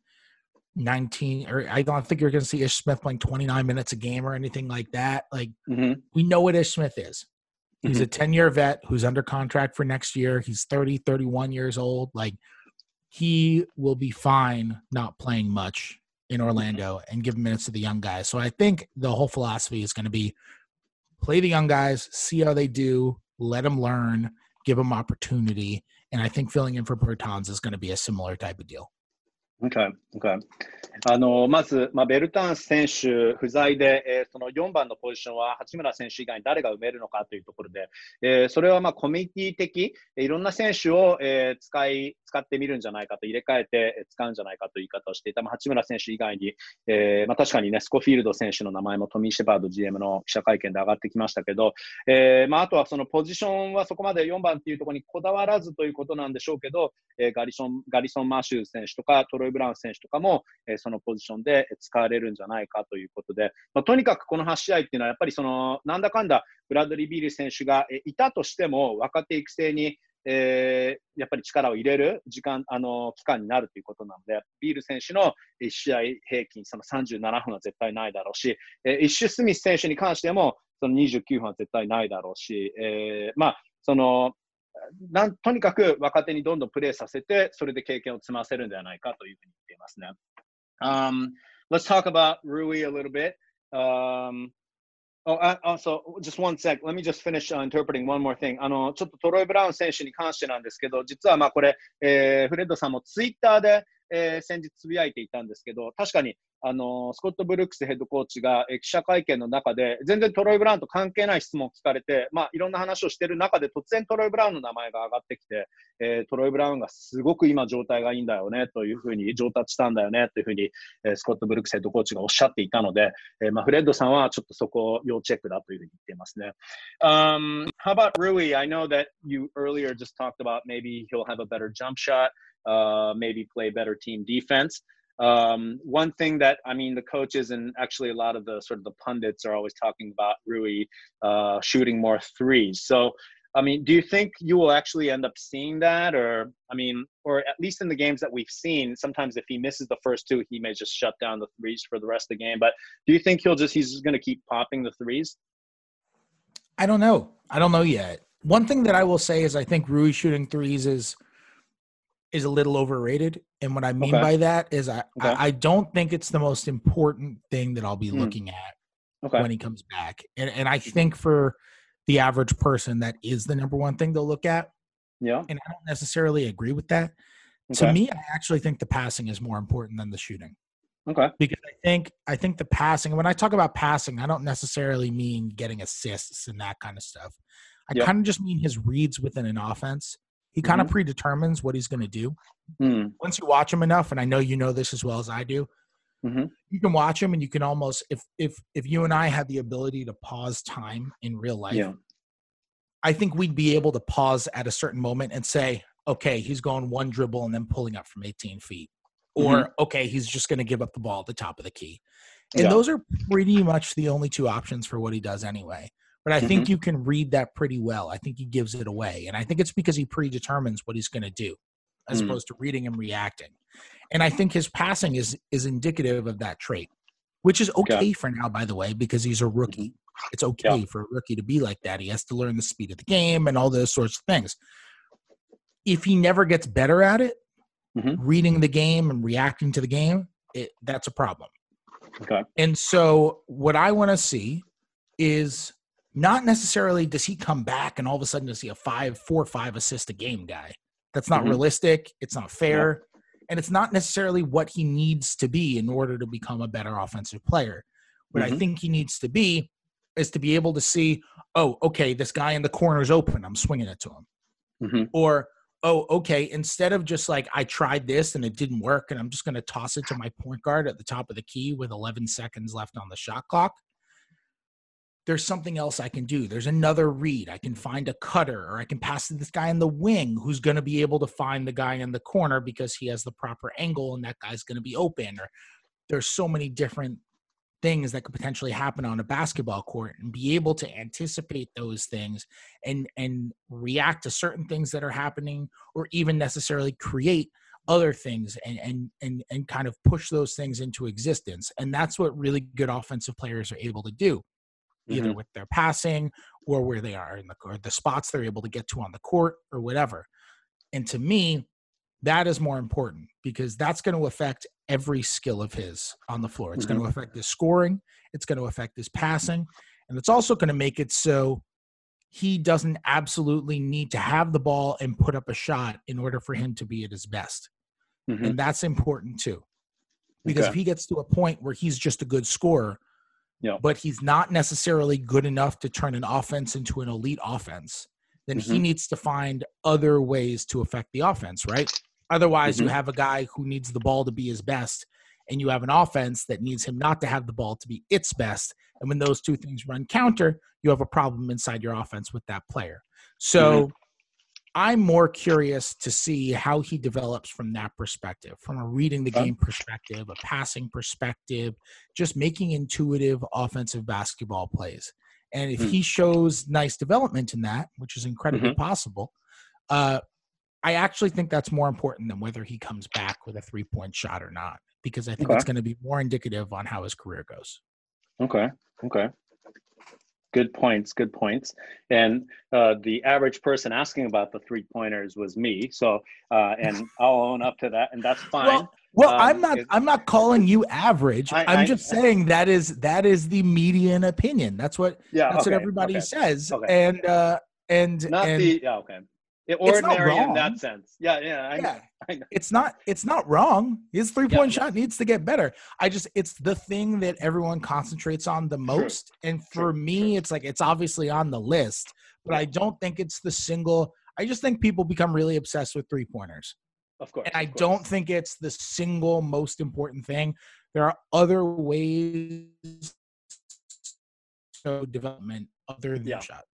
19 or I don't think you're going to see Ish Smith playing 29 minutes a game or anything like that. Like mm-hmm. we know what Ish Smith is. He's mm-hmm. a 10 year vet who's under contract for next year. He's 30, 31 years old. Like he will be fine not playing much in. Orlando and give minutes to the young guys. So I think the whole philosophy is going to be play the young guys, see how they do, let them learn, give them opportunity. And I think filling in for Bertans is going to be a similar type of deal. Okay, okay. あのまず、まあ、ベルタンス選手不在で、えー、その4番のポジションは八村選手以外に誰が埋めるのかというところで、えー、それはまあコミュニティ的、いろんな選手を、えー、使い使ってみるんじゃないかと、入れ替えて使うんじゃないかという言い方をしていた、まあ、八村選手以外に、えーまあ、確かにね、スコフィールド選手の名前もトミー・シェパード GM の記者会見で上がってきましたけど、えーまあ、あとはそのポジションはそこまで4番っていうところにこだわらずということなんでしょうけど、えー、ガリソンガリソン・マーシュー選手とかトロイ・ブラウン選手とかも、えー、そのポジションで使われるんじゃないかということで、まあ、とにかくこの8試合っていうのはやっぱりそのなんだかんだブラッドリー・ビール選手がいたとしても若手育成にえー、やっぱり力を入れる時間、あの、期間になるということなので、ビール選手の1試合平均、その37分は絶対ないだろうし、えー、イッシュ・スミス選手に関しても、その29分は絶対ないだろうし、えー、まあ、その、なんとにかく若手にどんどんプレーさせて、それで経験を積ませるんではないかというふうに言っていますね。Um, let's talk about Rui a little bit. Um, Oh, also, just one sec. Let me just finish、uh, interpreting one more thing. あの、ちょっとトロイ・ブラウン選手に関してなんですけど、実はまあこれ、えー、フレッドさんもツイッターで、えー、先日つぶやいていたんですけど、確かにあの、スコット・ブルックスヘッドコーチが、記者会見の中で、全然トロイ・ブラウンと関係ない質問を聞かれて、まあ、いろんな話をしている中で、突然トロイ・ブラウンの名前が上がってきて、えー、トロイ・ブラウンがすごく今状態がいいんだよね、というふうに、上達したんだよね、というふうに、えー、スコット・ブルックスヘッドコーチがおっしゃっていたので、えー、まあ、フレッドさんはちょっとそこを要チェックだというふうに言っていますね。Um, how about Rui? I know that you earlier just talked about maybe he'll have a better jump shot, uh, maybe play better team defense. Um, one thing that I mean, the coaches and actually a lot of the sort of the pundits are always talking about Rui uh, shooting more threes. So, I mean, do you think you will actually end up seeing that, or I mean, or at least in the games that we've seen, sometimes if he misses the first two, he may just shut down the threes for the rest of the game. But do you think he'll just he's just going to keep popping the threes? I don't know. I don't know yet. One thing that I will say is I think Rui shooting threes is is a little overrated. And what I mean okay. by that is I, okay. I, I don't think it's the most important thing that I'll be mm. looking at okay. when he comes back. And and I think for the average person that is the number one thing they'll look at. Yeah. And I don't necessarily agree with that. To me, I actually think the passing is more important than the shooting. Okay. Because I think I think the passing, when I talk about passing, I don't necessarily mean getting assists and that kind of stuff. I yep. kind of just mean his reads within an offense he kind of mm-hmm. predetermines what he's going to do. Mm. Once you watch him enough, and I know you know this as well as I do, mm-hmm. you can watch him and you can almost if if if you and I had the ability to pause time in real life, yeah. I think we'd be able to pause at a certain moment and say, okay, he's going one dribble and then pulling up from 18 feet. or Mm-hmm. okay, he's just going to give up the ball at the top of the key. And Yeah. those are pretty much the only two options for what he does anyway. But I Mm-hmm. think you can read that pretty well. I think he gives it away. And I think it's because he predetermines what he's going to do as Mm. opposed to reading and reacting. And I think his passing is is indicative of that trait, which is Okay. okay for now, by the way, because he's a rookie. It's okay for a rookie to be like that. He has to learn the speed of the game and all those sorts of things. If he never gets better at it, Mhm. reading the game and reacting to the game, it, that's a problem. Okay. And so, what I want to see is not necessarily does he come back and all of a sudden is he a five, four, five assist a game guy? That's not Mhm. realistic. It's not fair. And it's not necessarily what he needs to be in order to become a better offensive player. What I Mhm. think he needs to be is to be able to see, oh, okay, this guy in the corner is open. I'm swinging it to him. hmm Or, oh, okay, instead of just like, I tried this and it didn't work and I'm just going to toss it to my point guard at the top of the key with 11 seconds left on the shot clock. There's something else I can do. There's another read. I can find a cutter or I can pass to this guy in the wing who's going to be able to find the guy in the corner because he has the proper angle and that guy's going to be open. Or there's so many different things that could potentially happen on a basketball court and be able to anticipate those things and and react to certain things that are happening or even necessarily create other things and and and, and kind of push those things into existence and that's what really good offensive players are able to do either with their passing or where they are in the or the spots they're able to get to on the court or whatever and to me that is more important because that's going to affect every skill of his on the floor. It's going to affect his scoring, it's going to affect his passing, and it's also going to make it so he doesn't absolutely need to have the ball and put up a shot in order for him to be at his best. hmm And that's important too. Because Okay. if he gets to a point where he's just a good scorer, Yeah. but he's not necessarily good enough to turn an offense into an elite offense, then he Mhm. needs to find other ways to affect the offense, right? Otherwise, you Mhm. have a guy who needs the ball to be his best, and you have an offense that needs him not to have the ball to be its best. And when those two things run counter, you have a problem inside your offense with that player. So I'm more curious to see how he develops from that perspective, from a reading the game perspective, a passing perspective, just making intuitive offensive basketball plays. And if Mm. he shows nice development in that, which is incredibly possible, uh, I actually think that's more important than whether he comes back with a three point shot or not, because I think Okay. it's going to be more indicative on how his career goes. Okay. Okay. Good points. Good points. And uh, the average person asking about the three pointers was me. So, uh, and *laughs* I'll own up to that, and that's fine. Well, well, Um, I'm not. it- I'm not calling you average. I- I, am I- just saying that is that is the median opinion. That's what yeah. that's okay, what everybody okay. says. Okay. And uh, and Not and the yeah. Okay. Ordinary in that sense. Yeah. Yeah. I, yeah, *laughs* I know. it's not it's not wrong. His three point Yeah. shot needs to get better. I just it's the thing that everyone concentrates on the most. And for True, me, true. it's like it's obviously on the list, but I don't think it's the single. I just think people become really obsessed with three pointers. Of course. and I course. don't think it's the single most important thing. There are other ways to development other than Yeah. shot.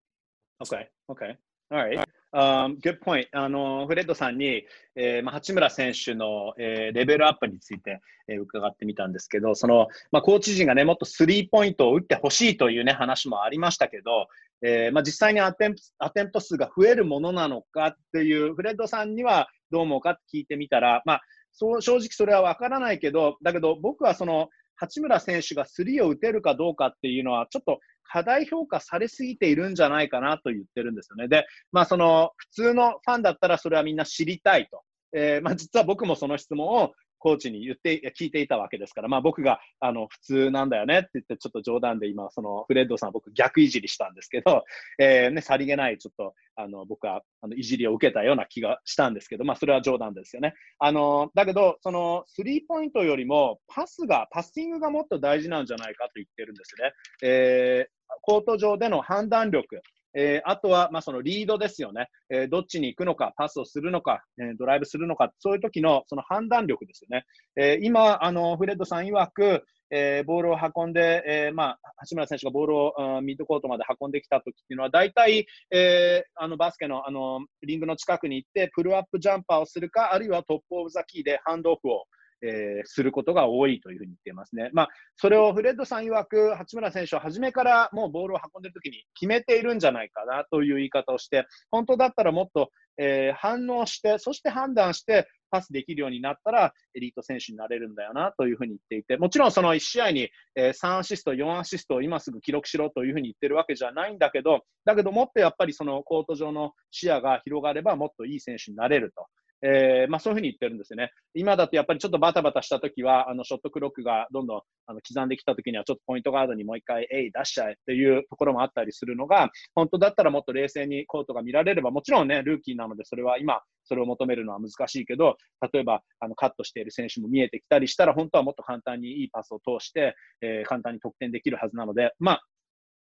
Okay, okay. Alright. Um, good point. あの、フレッドさんに、えーまあ、八村選手の、えーレベルアップについて、えー伺ってみたんですけど、その、まあ、コーチ陣がね、もっとスリーポイントを打ってほしいというね、話もありましたけど、えーまあ、実際にアテンプアテンプ数が増えるものなのかっていう、フレッドさんにはどう思うかって聞いてみたら、まあ、そう正直それは分からないけど、だけど僕はその、八村選手がスリーを打てるかどうかっていうのは、ちょっと過大評価されすぎているんじゃないかなと言ってるんですよね。で、まあ、その普通のファンだったらそれはみんな知りたいと。えーまあ、実は僕もその質問をコーチに言って、聞いていたわけですから、まあ、僕があの普通なんだよねって言って、ちょっと冗談で今、そのフレッドさん、僕逆いじりしたんですけど、えーね、さりげないちょっとあの僕はあのいじりを受けたような気がしたんですけど、まあ、それは冗談ですよね。あのだけど、そのスリーポイントよりもパスが、パッシングがもっと大事なんじゃないかと言ってるんですね。えーコート上での判断力、えーあとは、まあ、そのリードですよね、えーどっちに行くのか、パスをするのか、えードライブするのか、そういう時のその判断力ですよね。え今、あのフレッドさん曰く、えボールを運んで、えまあ、八村選手がボールをうんミッドコートまで運んできた時っていうのは、大体、えあのバスケのあのリングの近くに行って、プルアップジャンパーをするか、あるいはトップオブザキーでハンドオフを、えー、することが多いというふうに言っていますね。まあ、それをフレッドさん曰く、八村選手は初めからもうボールを運んでるときに決めているんじゃないかなという言い方をして、本当だったらもっと、えー、反応して、そして判断して、パスできるようになったら、エリート選手になれるんだよなというふうに言っていて、もちろんその1試合に、えー、3アシスト、4アシストを今すぐ記録しろというふうに言ってるわけじゃないんだけど、だけどもっとやっぱりそのコート上の視野が広がれば、もっといい選手になれると。えー、まあ、そういうふうに言ってるんですよね。今だとやっぱりちょっとバタバタしたときは、あのショットクロックがどんどんあの刻んできたときには、ちょっとポイントガードにもう一回、えい、出しちゃえっていうところもあったりするのが、本当だったらもっと冷静にコートが見られれば、もちろんね、ルーキーなので、それは今、それを求めるのは難しいけど、例えばあのカットしている選手も見えてきたりしたら、本当はもっと簡単にいいパスを通して、えー、簡単に得点できるはずなので、まあ、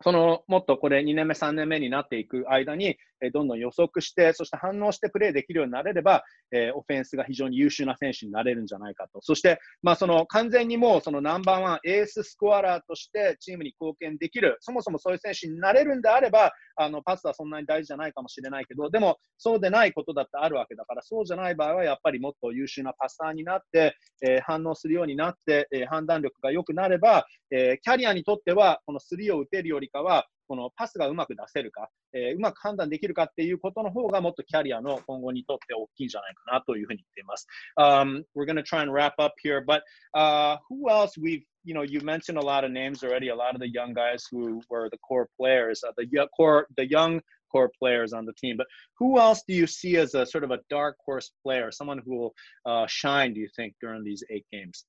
そのもっとこれ2年目、3年目になっていく間に、えどんどん予測して、そして反応してプレーできるようになれれば、え、オフェンスが非常に優秀な選手になれるんじゃないかと。そして、まあ、その完全にもうそのナンバーワンエーススコアラーとしてチームに貢献できる、そもそもそういう選手になれるんであれば、あのパスはそんなに大事じゃないかもしれないけど、でもそうでないことだってあるわけだから、そうじゃない場合はやっぱりもっと優秀なパスターになって、えー、反応するようになって、えー、判断力が良くなれば、えキャリアにとっては、このスリーを打てるよりかは、このパスがうまく出せるか、えー、うまく判断できるかっていうことの方がもっとキャリアの今後にとって大きいんじゃないかなというふうに言っています。Um, we're going to try and wrap up here, but uh, who else we've you know, you mentioned a lot of names already. A lot of the young guys who were the core players, uh, the core, the young core players on the team. But who else do you see as a sort of a dark horse player, someone who will uh, shine? Do you think during these eight games?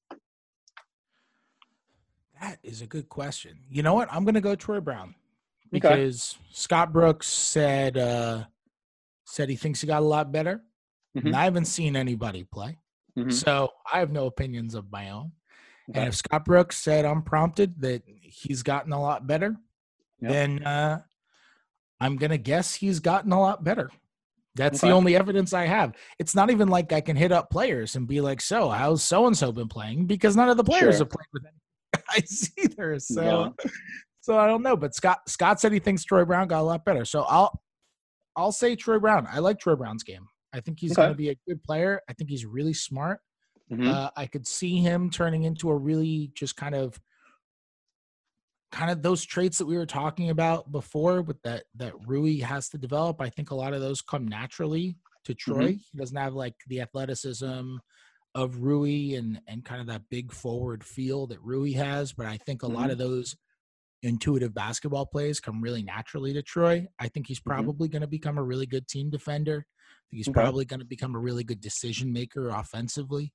That is a good question. You know what? I'm going to go Troy Brown because okay. Scott Brooks said uh, said he thinks he got a lot better. Mm-hmm. And I haven't seen anybody play, mm-hmm. so I have no opinions of my own. Okay. And if Scott Brooks said unprompted that he's gotten a lot better, yep. then uh, I'm gonna guess he's gotten a lot better. That's okay. the only evidence I have. It's not even like I can hit up players and be like, "So, how's so and so been playing?" Because none of the players sure. have played with any guys *laughs* either. So, yeah so I don't know. But Scott Scott said he thinks Troy Brown got a lot better. So I'll I'll say Troy Brown. I like Troy Brown's game. I think he's okay. going to be a good player. I think he's really smart. Mm-hmm. Uh, I could see him turning into a really just kind of kind of those traits that we were talking about before with that that Rui has to develop. I think a lot of those come naturally to Troy. Mm-hmm. He doesn't have like the athleticism of Rui and and kind of that big forward feel that Rui has, but I think a mm-hmm. lot of those intuitive basketball plays come really naturally to Troy. I think he's mm-hmm. probably mm-hmm. going to become a really good team defender. I think he's okay. probably going to become a really good decision maker offensively.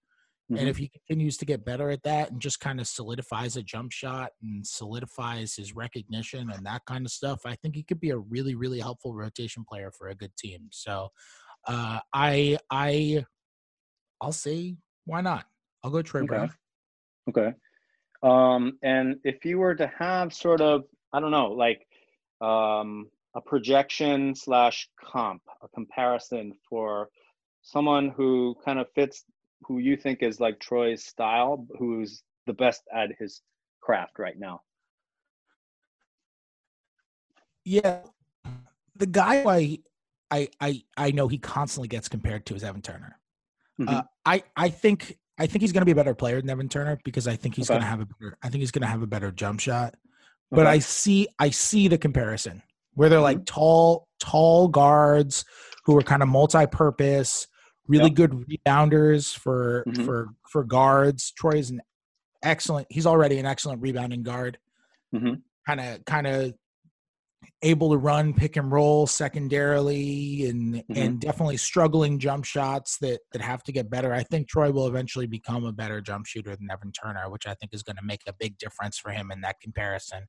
Mm-hmm. And if he continues to get better at that and just kind of solidifies a jump shot and solidifies his recognition and that kind of stuff, I think he could be a really, really helpful rotation player for a good team. So uh, I I I'll say why not? I'll go Troy okay. Brown. Okay. Um, and if you were to have sort of, I don't know, like um, a projection slash comp, a comparison for someone who kind of fits who you think is like Troy's style, who's the best at his craft right now? Yeah, the guy I I I I know he constantly gets compared to is Evan Turner. Mm-hmm. Uh, I I think I think he's going to be a better player than Evan Turner because I think he's okay. going to have a better. I think he's going to have a better jump shot. But okay. I see, I see the comparison where they're like mm-hmm. tall, tall guards who are kind of multi-purpose, really yep. good rebounders for mm-hmm. for for guards. Troy is an excellent. He's already an excellent rebounding guard. Kind of, kind of able to run pick and roll secondarily and mm-hmm. and definitely struggling jump shots that that have to get better. I think Troy will eventually become a better jump shooter than Evan Turner, which I think is going to make a big difference for him in that comparison.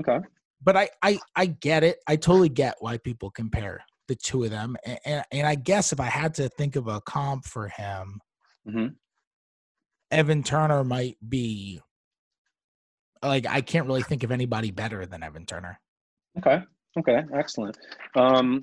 Okay. But I I I get it. I totally get why people compare the two of them. And and, and I guess if I had to think of a comp for him, mm-hmm. Evan Turner might be like I can't really think of anybody better than Evan Turner. Okay. Okay. Excellent. Um,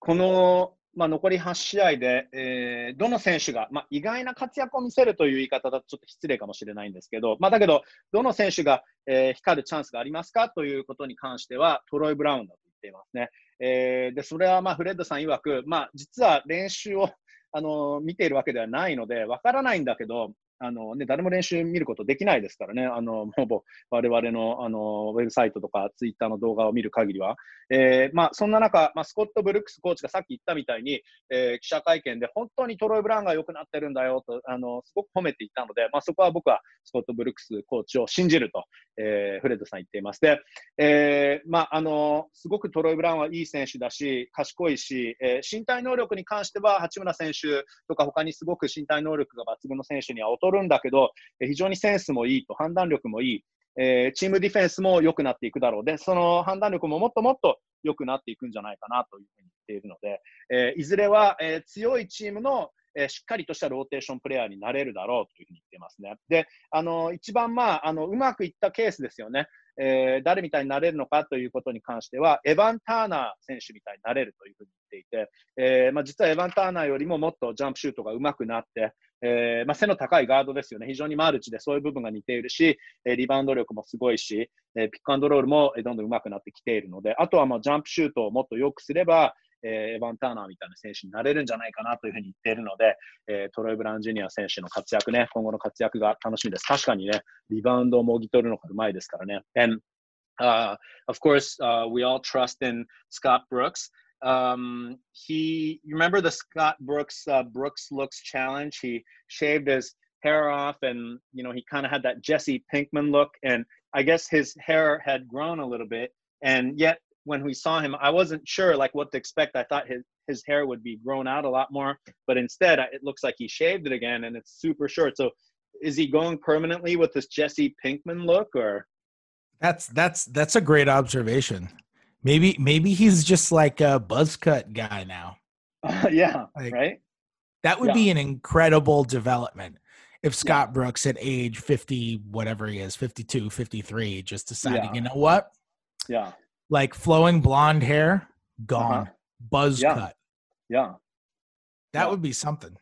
この、まあ、残り8試合で、えー、どの選手が、まあ、意外な活躍を見せるという言い方だとちょっと失礼かもしれないんですけど、まあ、だけど、どの選手が、えー、光るチャンスがありますかということに関しては、トロイ・ブラウンだと言っていますね。えー、で、それはまあフレッドさん曰く、まあ、実は練習をあの見ているわけではないので、わからないんだけど、あのね、誰も練習見ることできないですからね、あの、*laughs* ほぼ我々の、あの、ウェブサイトとかツイッターの動画を見る限りは。えー、まあ、そんな中、まあ、スコット・ブルックスコーチがさっき言ったみたいに、えー、記者会見で本当にトロイ・ブラウンが良くなってるんだよと、あの、すごく褒めていたので、まあ、そこは僕はスコット・ブルックスコーチを信じると、えー、フレッドさん言っています。で、えー、まあ、あの、すごくトロイ・ブラウンはいい選手だし、賢いし、えー、身体能力に関しては、八村選手とか他にすごく身体能力が抜群の選手には劣るんだけど、非常にセンスもいいと、判断力もいい、えー、チームディフェンスも良くなっていくだろう。で、その判断力ももっともっと良くなっていくんじゃないかなというふうに言っているので、えー、いずれは、えー、強いチームのえー、しっかりとしたローテーションプレーヤーになれるだろうというふうに言ってますね。で、あの、一番まあ、あの、うまくいったケースですよね。えー、誰みたいになれるのかということに関しては、エヴァン・ターナー選手みたいになれるというふうに言っていて、えーまあ、実はエヴァン・ターナーよりももっとジャンプシュートが上手くなって、えーまあ、背の高いガードですよね。非常にマルチでそういう部分が似ているし、え、リバウンド力もすごいし、え、ピックアンドロールもどんどん上手くなってきているので、あとはまあジャンプシュートをもっと良くすれば、えー、エヴァン・ターナーみたいな選手になれるんじゃないかなというふうに言っているので、えー、トロイ・ブラウン・ジュニア選手の活躍ね、今後の活躍が楽しみです。確かにね、リバウンドをもぎ取るのがうまいですからね。And Uh, of course, uh, we all trust in Scott Brooks. Um, he, you remember the Scott Brooks uh, Brooks looks challenge? He shaved his hair off, and you know he kind of had that Jesse Pinkman look, and I guess his hair had grown a little bit, and yet when we saw him, I wasn't sure like what to expect. I thought his his hair would be grown out a lot more, but instead it looks like he shaved it again, and it's super short. So, is he going permanently with this Jesse Pinkman look, or? That's that's that's a great observation. Maybe maybe he's just like a buzz cut guy now. Uh, *laughs* yeah, like, right. That would yeah. be an incredible development if Scott yeah. Brooks at age 50 whatever he is, 52, 53 just deciding, yeah. you know what? Yeah. Like flowing blonde hair, gone. Uh-huh. Buzz cut. Yeah. That would be something.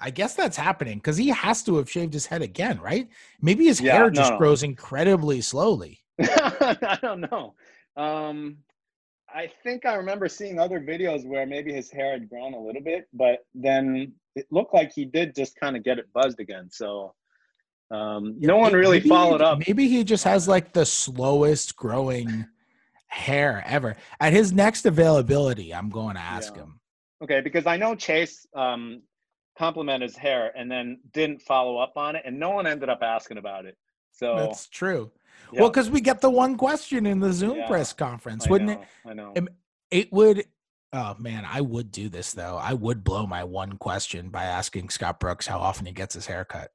I guess that's happening because he has to have shaved his head again, right? Maybe his hair just no. grows incredibly slowly. *laughs* I don't know. Um, I think I remember seeing other videos where maybe his hair had grown a little bit, but then it looked like he did just kind of get it buzzed again. So um, no one really maybe, followed up. Maybe he just has like the slowest growing hair ever. At his next availability, I'm going to ask yeah. him. Okay, because I know Chase um, complimented his hair and then didn't follow up on it, and no one ended up asking about it. So that's true. Well, because we get the one question in the Zoom yeah. press conference, wouldn't know, it? I know. It would. Oh man, I would do this though. I would blow my one question by asking Scott Brooks how often he gets his haircut.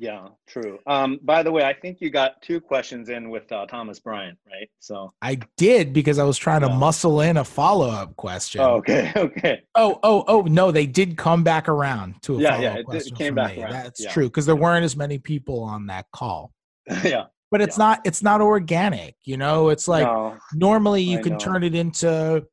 Yeah, true. Um, by the way, I think you got two questions in with uh, Thomas Bryant, right? So I did because I was trying yeah. to muscle in a follow up question. Oh, okay, *laughs* okay. Oh, oh, oh no, they did come back around to a yeah, follow up yeah, question. It came back me. Around. That's yeah. true because there weren't as many people on that call. *laughs* yeah but it's yeah. not it's not organic you know it's like no, normally you I can know. turn it into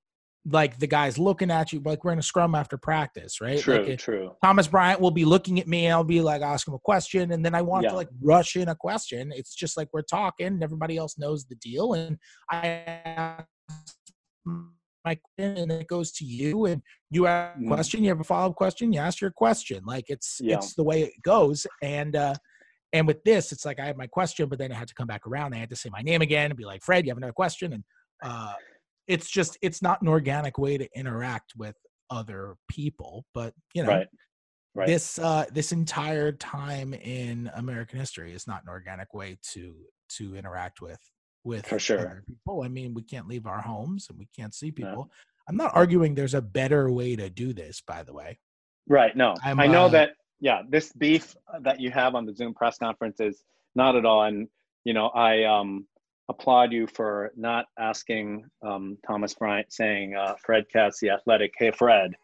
like the guys looking at you like we're in a scrum after practice right true like true thomas bryant will be looking at me and i'll be like ask him a question and then i want yeah. to like rush in a question it's just like we're talking and everybody else knows the deal and i my question and it goes to you and you have a mm. question you have a follow-up question you ask your question like it's yeah. it's the way it goes and uh and with this, it's like I had my question, but then I had to come back around. I had to say my name again and be like, Fred, you have another question. And uh, it's just, it's not an organic way to interact with other people. But, you know, right. Right. this uh, this entire time in American history is not an organic way to to interact with with for sure people. I mean, we can't leave our homes and we can't see people. I'm not arguing there's a better way to do this, by the way. Right. No, I'm, i know uh, that yeah, this beef that you have on the Zoom press conference is not at all. And you know, I um, applaud you for not asking um, Thomas Bryant saying uh, Fred Katz, the athletic, hey Fred. *laughs*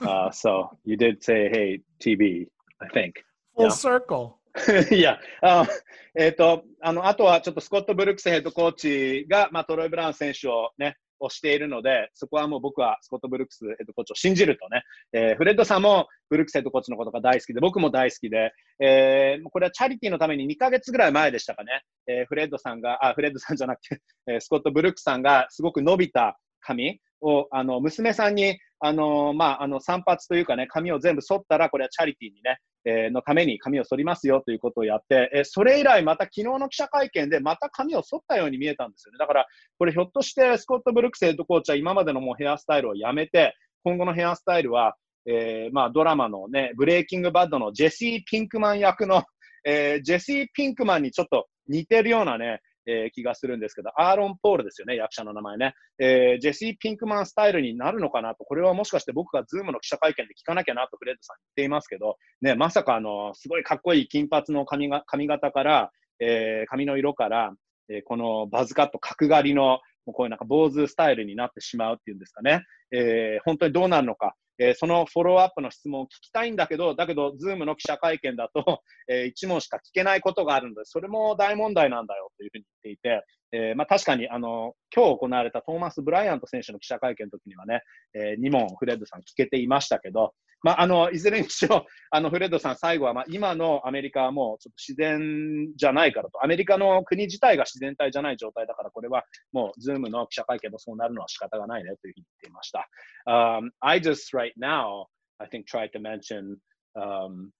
Uh, so you did say hey TB, I think. Full yeah. circle. *laughs* いや、あえっ、ー、と、あの、あとはちょっとスコット・ブルックスヘッドコーチが、まあ、トロイ・ブラウン選手をね、 をしているので、そこはもう僕はスコット・ブルックスヘッドコーチを信じるとね、えー、フレッドさんもブルックスヘッドコーチのことが大好きで、僕も大好きで、えー、これはチャリティーのために2ヶ月ぐらい前でしたかね、えー、フレッドさんが、あ、フレッドさんじゃなくて、*laughs* えー、スコット・ブルックスさんがすごく伸びた髪を、あの、娘さんに、あの、まあ、あの、散髪というかね、髪を全部剃ったら、これはチャリティーにね、え、のために髪を剃りますよということをやって、え、それ以来また昨日の記者会見でまた髪を剃ったように見えたんですよね。だから、これひょっとしてスコット・ブルックスヘッドコーチは今までのもうヘアスタイルをやめて、今後のヘアスタイルは、えー、まあドラマのね、ブレイキングバッドのジェシー・ピンクマン役の、えー、ジェシー・ピンクマンにちょっと似てるようなね、えー、気がするんですけど、アーロン・ポールですよね、役者の名前ね。えー、ジェシー・ピンクマンスタイルになるのかなと、これはもしかして僕がズームの記者会見で聞かなきゃなとフレッドさん言っていますけど、ね、まさかあの、すごいかっこいい金髪の髪が髪型から、えー、髪の色から、えー、このバズカット角刈りのもうこういうなんか坊主スタイルになってしまうっていうんですかね。えー、本当にどうなるのか。えー、そのフォローアップの質問を聞きたいんだけど、だけど、ズームの記者会見だと、*laughs* えー、1問しか聞けないことがあるので、それも大問題なんだよというふうに言っていて、えー、まあ、確かに、あの、今日行われたトーマス・ブライアント選手の記者会見の時にはね、え2問フレッドさん聞けていましたけど、まあ、あの、いずれにしろ、あの、フレッドさん最後は、まあ、今のアメリカはもうちょっと自然じゃないからと、アメリカの国自体が自然体じゃない状態だから、これはもう、ズームの記者会見もそうなるのは仕方がないねというふうに言っていました。Um, I just right now, I think tried to mention um,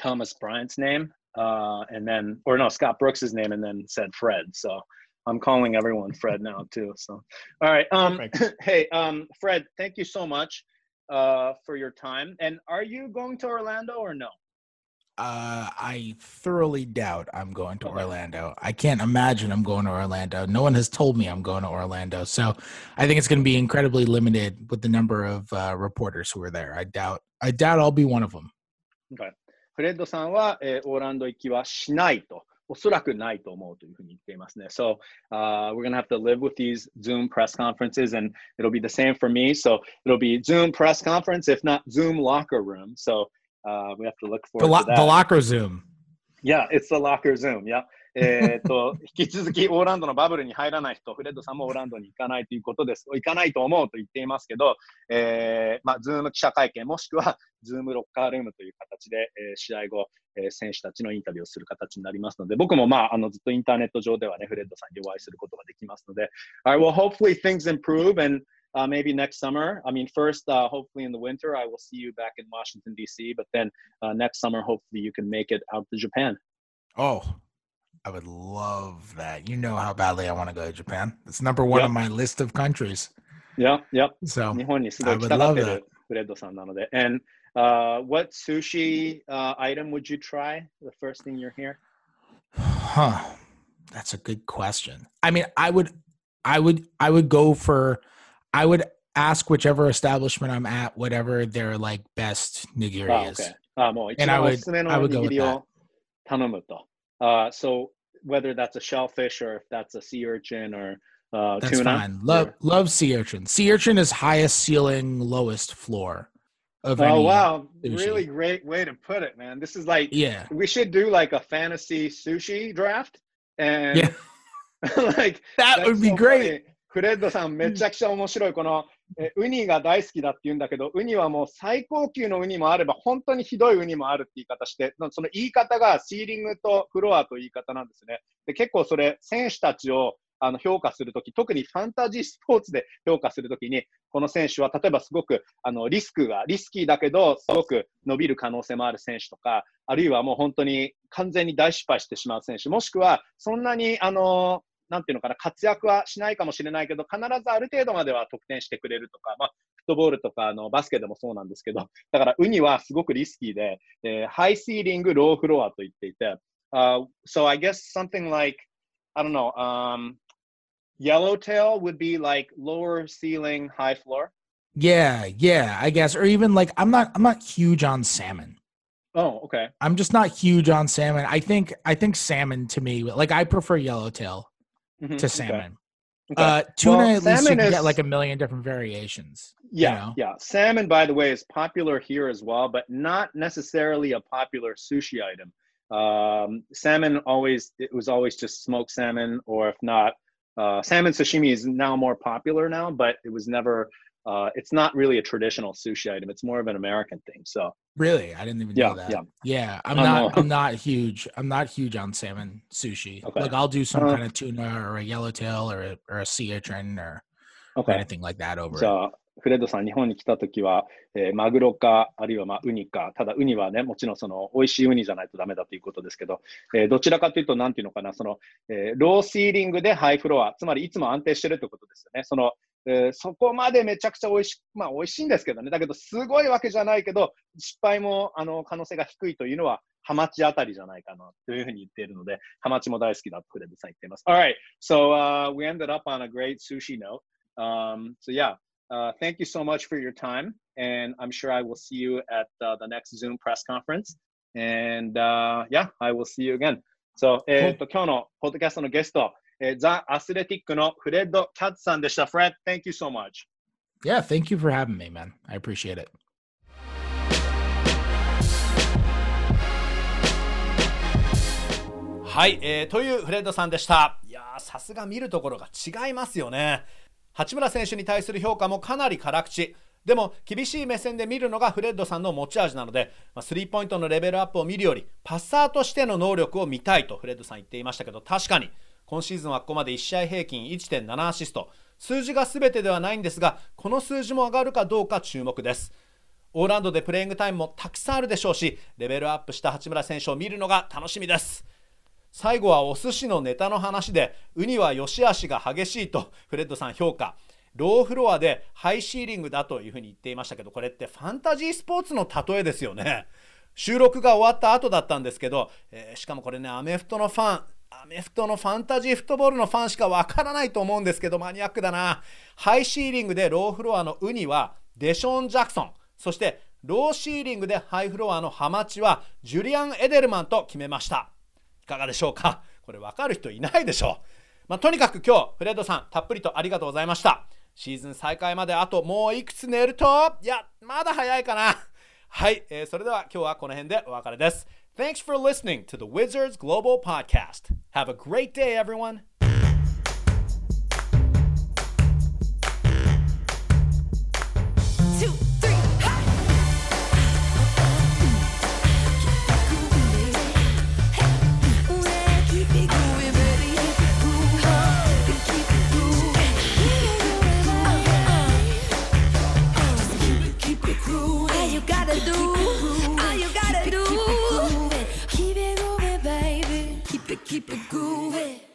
Thomas Bryant's name, uh, and then, or no, Scott Brooks's name, and then said Fred. So I'm calling everyone Fred now too. So, all right. Um, hey, um, Fred, thank you so much uh, for your time. And are you going to Orlando or no? Uh, I thoroughly doubt I'm going to okay. Orlando. I can't imagine I'm going to Orlando. No one has told me I'm going to Orlando. So I think it's going to be incredibly limited with the number of uh, reporters who are there. I doubt. I doubt I'll be one of them. Okay. フレッドさんは、えー、オーランド行きはしないと。 おそらくないと思うというふうに言っていますね。So, uh, we're going to have to live with these Zoom press conferences and it'll be the same for me. So, it'll be Zoom press conference, if not Zoom locker room. So, uh, we have to look forward the, lo- to that. The locker Zoom. Yeah, it's the locker Zoom. Yeah. えっと、引き続きオーランドのバブルに入らない人、フレッドさんもオーランドに行かないということです。行かないと思うと言っていますけど、えー、まあ、ズーム記者会見、もしくはズームロッカールームという形で、えー、試合後、えー、選手たちのインタビューをする形になりますので、僕もまあ、あのずっとインターネット上ではね、フレッドさんにお会いすることができますので、I will hopefully things improve and uh, maybe next summer. I mean, first, uh, hopefully in the winter, I will see you back in Washington, D.C., but then uh, next summer, hopefully you can make it out to Japan. Oh, I would love that. You know how badly I want to go to Japan. It's number one yep. on my list of countries. Yeah, yep. So 日本にすごい来たがってるフレッドさんなので。And uh, what sushi uh, item would you try the first thing you're here? Huh. That's a good question. I mean, I would, I would, I would go for, I would ask whichever establishment I'm at, whatever their like best nigiri oh, is. Okay. あもう一番おすすめの握りを頼むと。 uh, so whether that's a shellfish or if that's a sea urchin or uh, that's tuna. Fine. Love or... love sea urchin. Sea urchin is highest ceiling, lowest floor. Of oh wow! Sushi. Really great way to put it, man. This is like yeah. We should do like a fantasy sushi draft, and yeah. *laughs* like that would be so great. フレッドさん、めちゃくちゃ面白いこのえウニが大好きだって言うんだけど、ウニはもう最高級のウニもあれば、本当にひどいウニもあるって言い方して、その言い方がシーリングとフロアと言い方なんですね。で結構それ、選手たちをあの評価するとき、特にファンタジースポーツで評価するときに、この選手は例えばすごくあのリスクが、リスキーだけど、すごく伸びる可能性もある選手とか、あるいはもう本当に完全に大失敗してしまう選手、もしくはそんなにあのなんていうのかな、活躍はしないかもしれないけど、必ずある程度までは得点してくれるとか、まあ、フットボールとかあのバスケでもそうなんですけど、だからウニはすごくリスキーで、えー、ハイシーリング、ローフロアと言っていて、uh, so I guess something like, I don't know, um, yellowtail would be like lower ceiling, high floor. Yeah, yeah, I guess, or even like I'm not, I'm not huge on salmon. Oh, okay. I'm just not huge on salmon. I think I think salmon to me, like I prefer yellowtail mm-hmm. to salmon. Okay. Uh, tuna, well, at least you can is, get like a million different variations. Yeah, you know? yeah. Salmon, by the way, is popular here as well, but not necessarily a popular sushi item. Um, salmon always it was always just smoked salmon, or if not, uh, salmon sashimi is now more popular now, but it was never uh, it's not really a traditional sushi item. It's more of an American thing. So really, I didn't even yeah, know that. Yeah, yeah. I'm not. I'm not huge. I'm not huge on salmon sushi. Okay. Like I'll do some uh, kind of tuna or a yellowtail or a, or a sea urchin or, okay. anything like that over. So フレッドさん、日本に来たときは、えー、マグロか、あるいはまあウニか、ただウニはね、もちろんその美味しいウニじゃないとダメだということですけど、えー、どちらかというと、なんていうのかな、その、えー、ローシーリングでハイフロア、つまりいつも安定してるってことですよね。そのえー、そこまでめちゃくちゃ美味しまあ美味しいんですけどね、だけどすごいわけじゃないけど、失敗もあの可能性が低いというのは、ハマチあたりじゃないかなというふうに言っているので、ハマチも大好きだとフレッドさん言っています。Alright, so、uh, we ended up on a great sushi note. Um, so yeah, uh, thank you so much for your time, and I'm sure I will see you at uh, the next Zoom press conference. And uh, yeah, I will see you again. So, えっと、今日のポッドキャストのゲスト、えー、ザ・アスレティックのフレッド・キャッツさんでした。Fred, thank you so much. Yeah, thank you for having me, man. I appreciate it. はい、えー、というフレッドさんでした。いやさすが見るところが違いますよね。八村選手に対する評価もかなり辛口。でも厳しい目線で見るのがフレッドさんの持ち味なので、まあ、スリーポイントのレベルアップを見るよりパッサーとしての能力を見たいとフレッドさん言っていましたけど確かに今シーズンはここまで1試合平均1.7アシスト。数字が全てではないんですがこの数字も上がるかどうか注目です。オーランドでプレイングタイムもたくさんあるでしょうしレベルアップした八村選手を見るのが楽しみです。最後はお寿司のネタの話でウニは良し悪しが激しいとフレッドさん評価。ローフロアでハイシーリングだというふうに言っていましたけどこれってファンタジースポーツの例えですよね。収録が終わった後だったんですけど、えー、しかもこれねアメフトのファンアメフトのファンタジーフットボールのファンしかわからないと思うんですけどマニアックだな。ハイシーリングでローフロアのウニはデショーン・ジャクソン。そしてローシーリングでハイフロアのハマチはジュリアン・エデルマンと決めました。いかがでしょうか？これ分かる人いないでしょう、まあ、とにかく今日フレッドさんたっぷりとありがとうございました。シーズン再開まであともういくつ寝ると？いやまだ早いかな。はい、えー、それでは今日はこの辺でお別れです。Thanks for listening to the Wizards Global Podcast. Have a great day, everyone. Keep it grooving.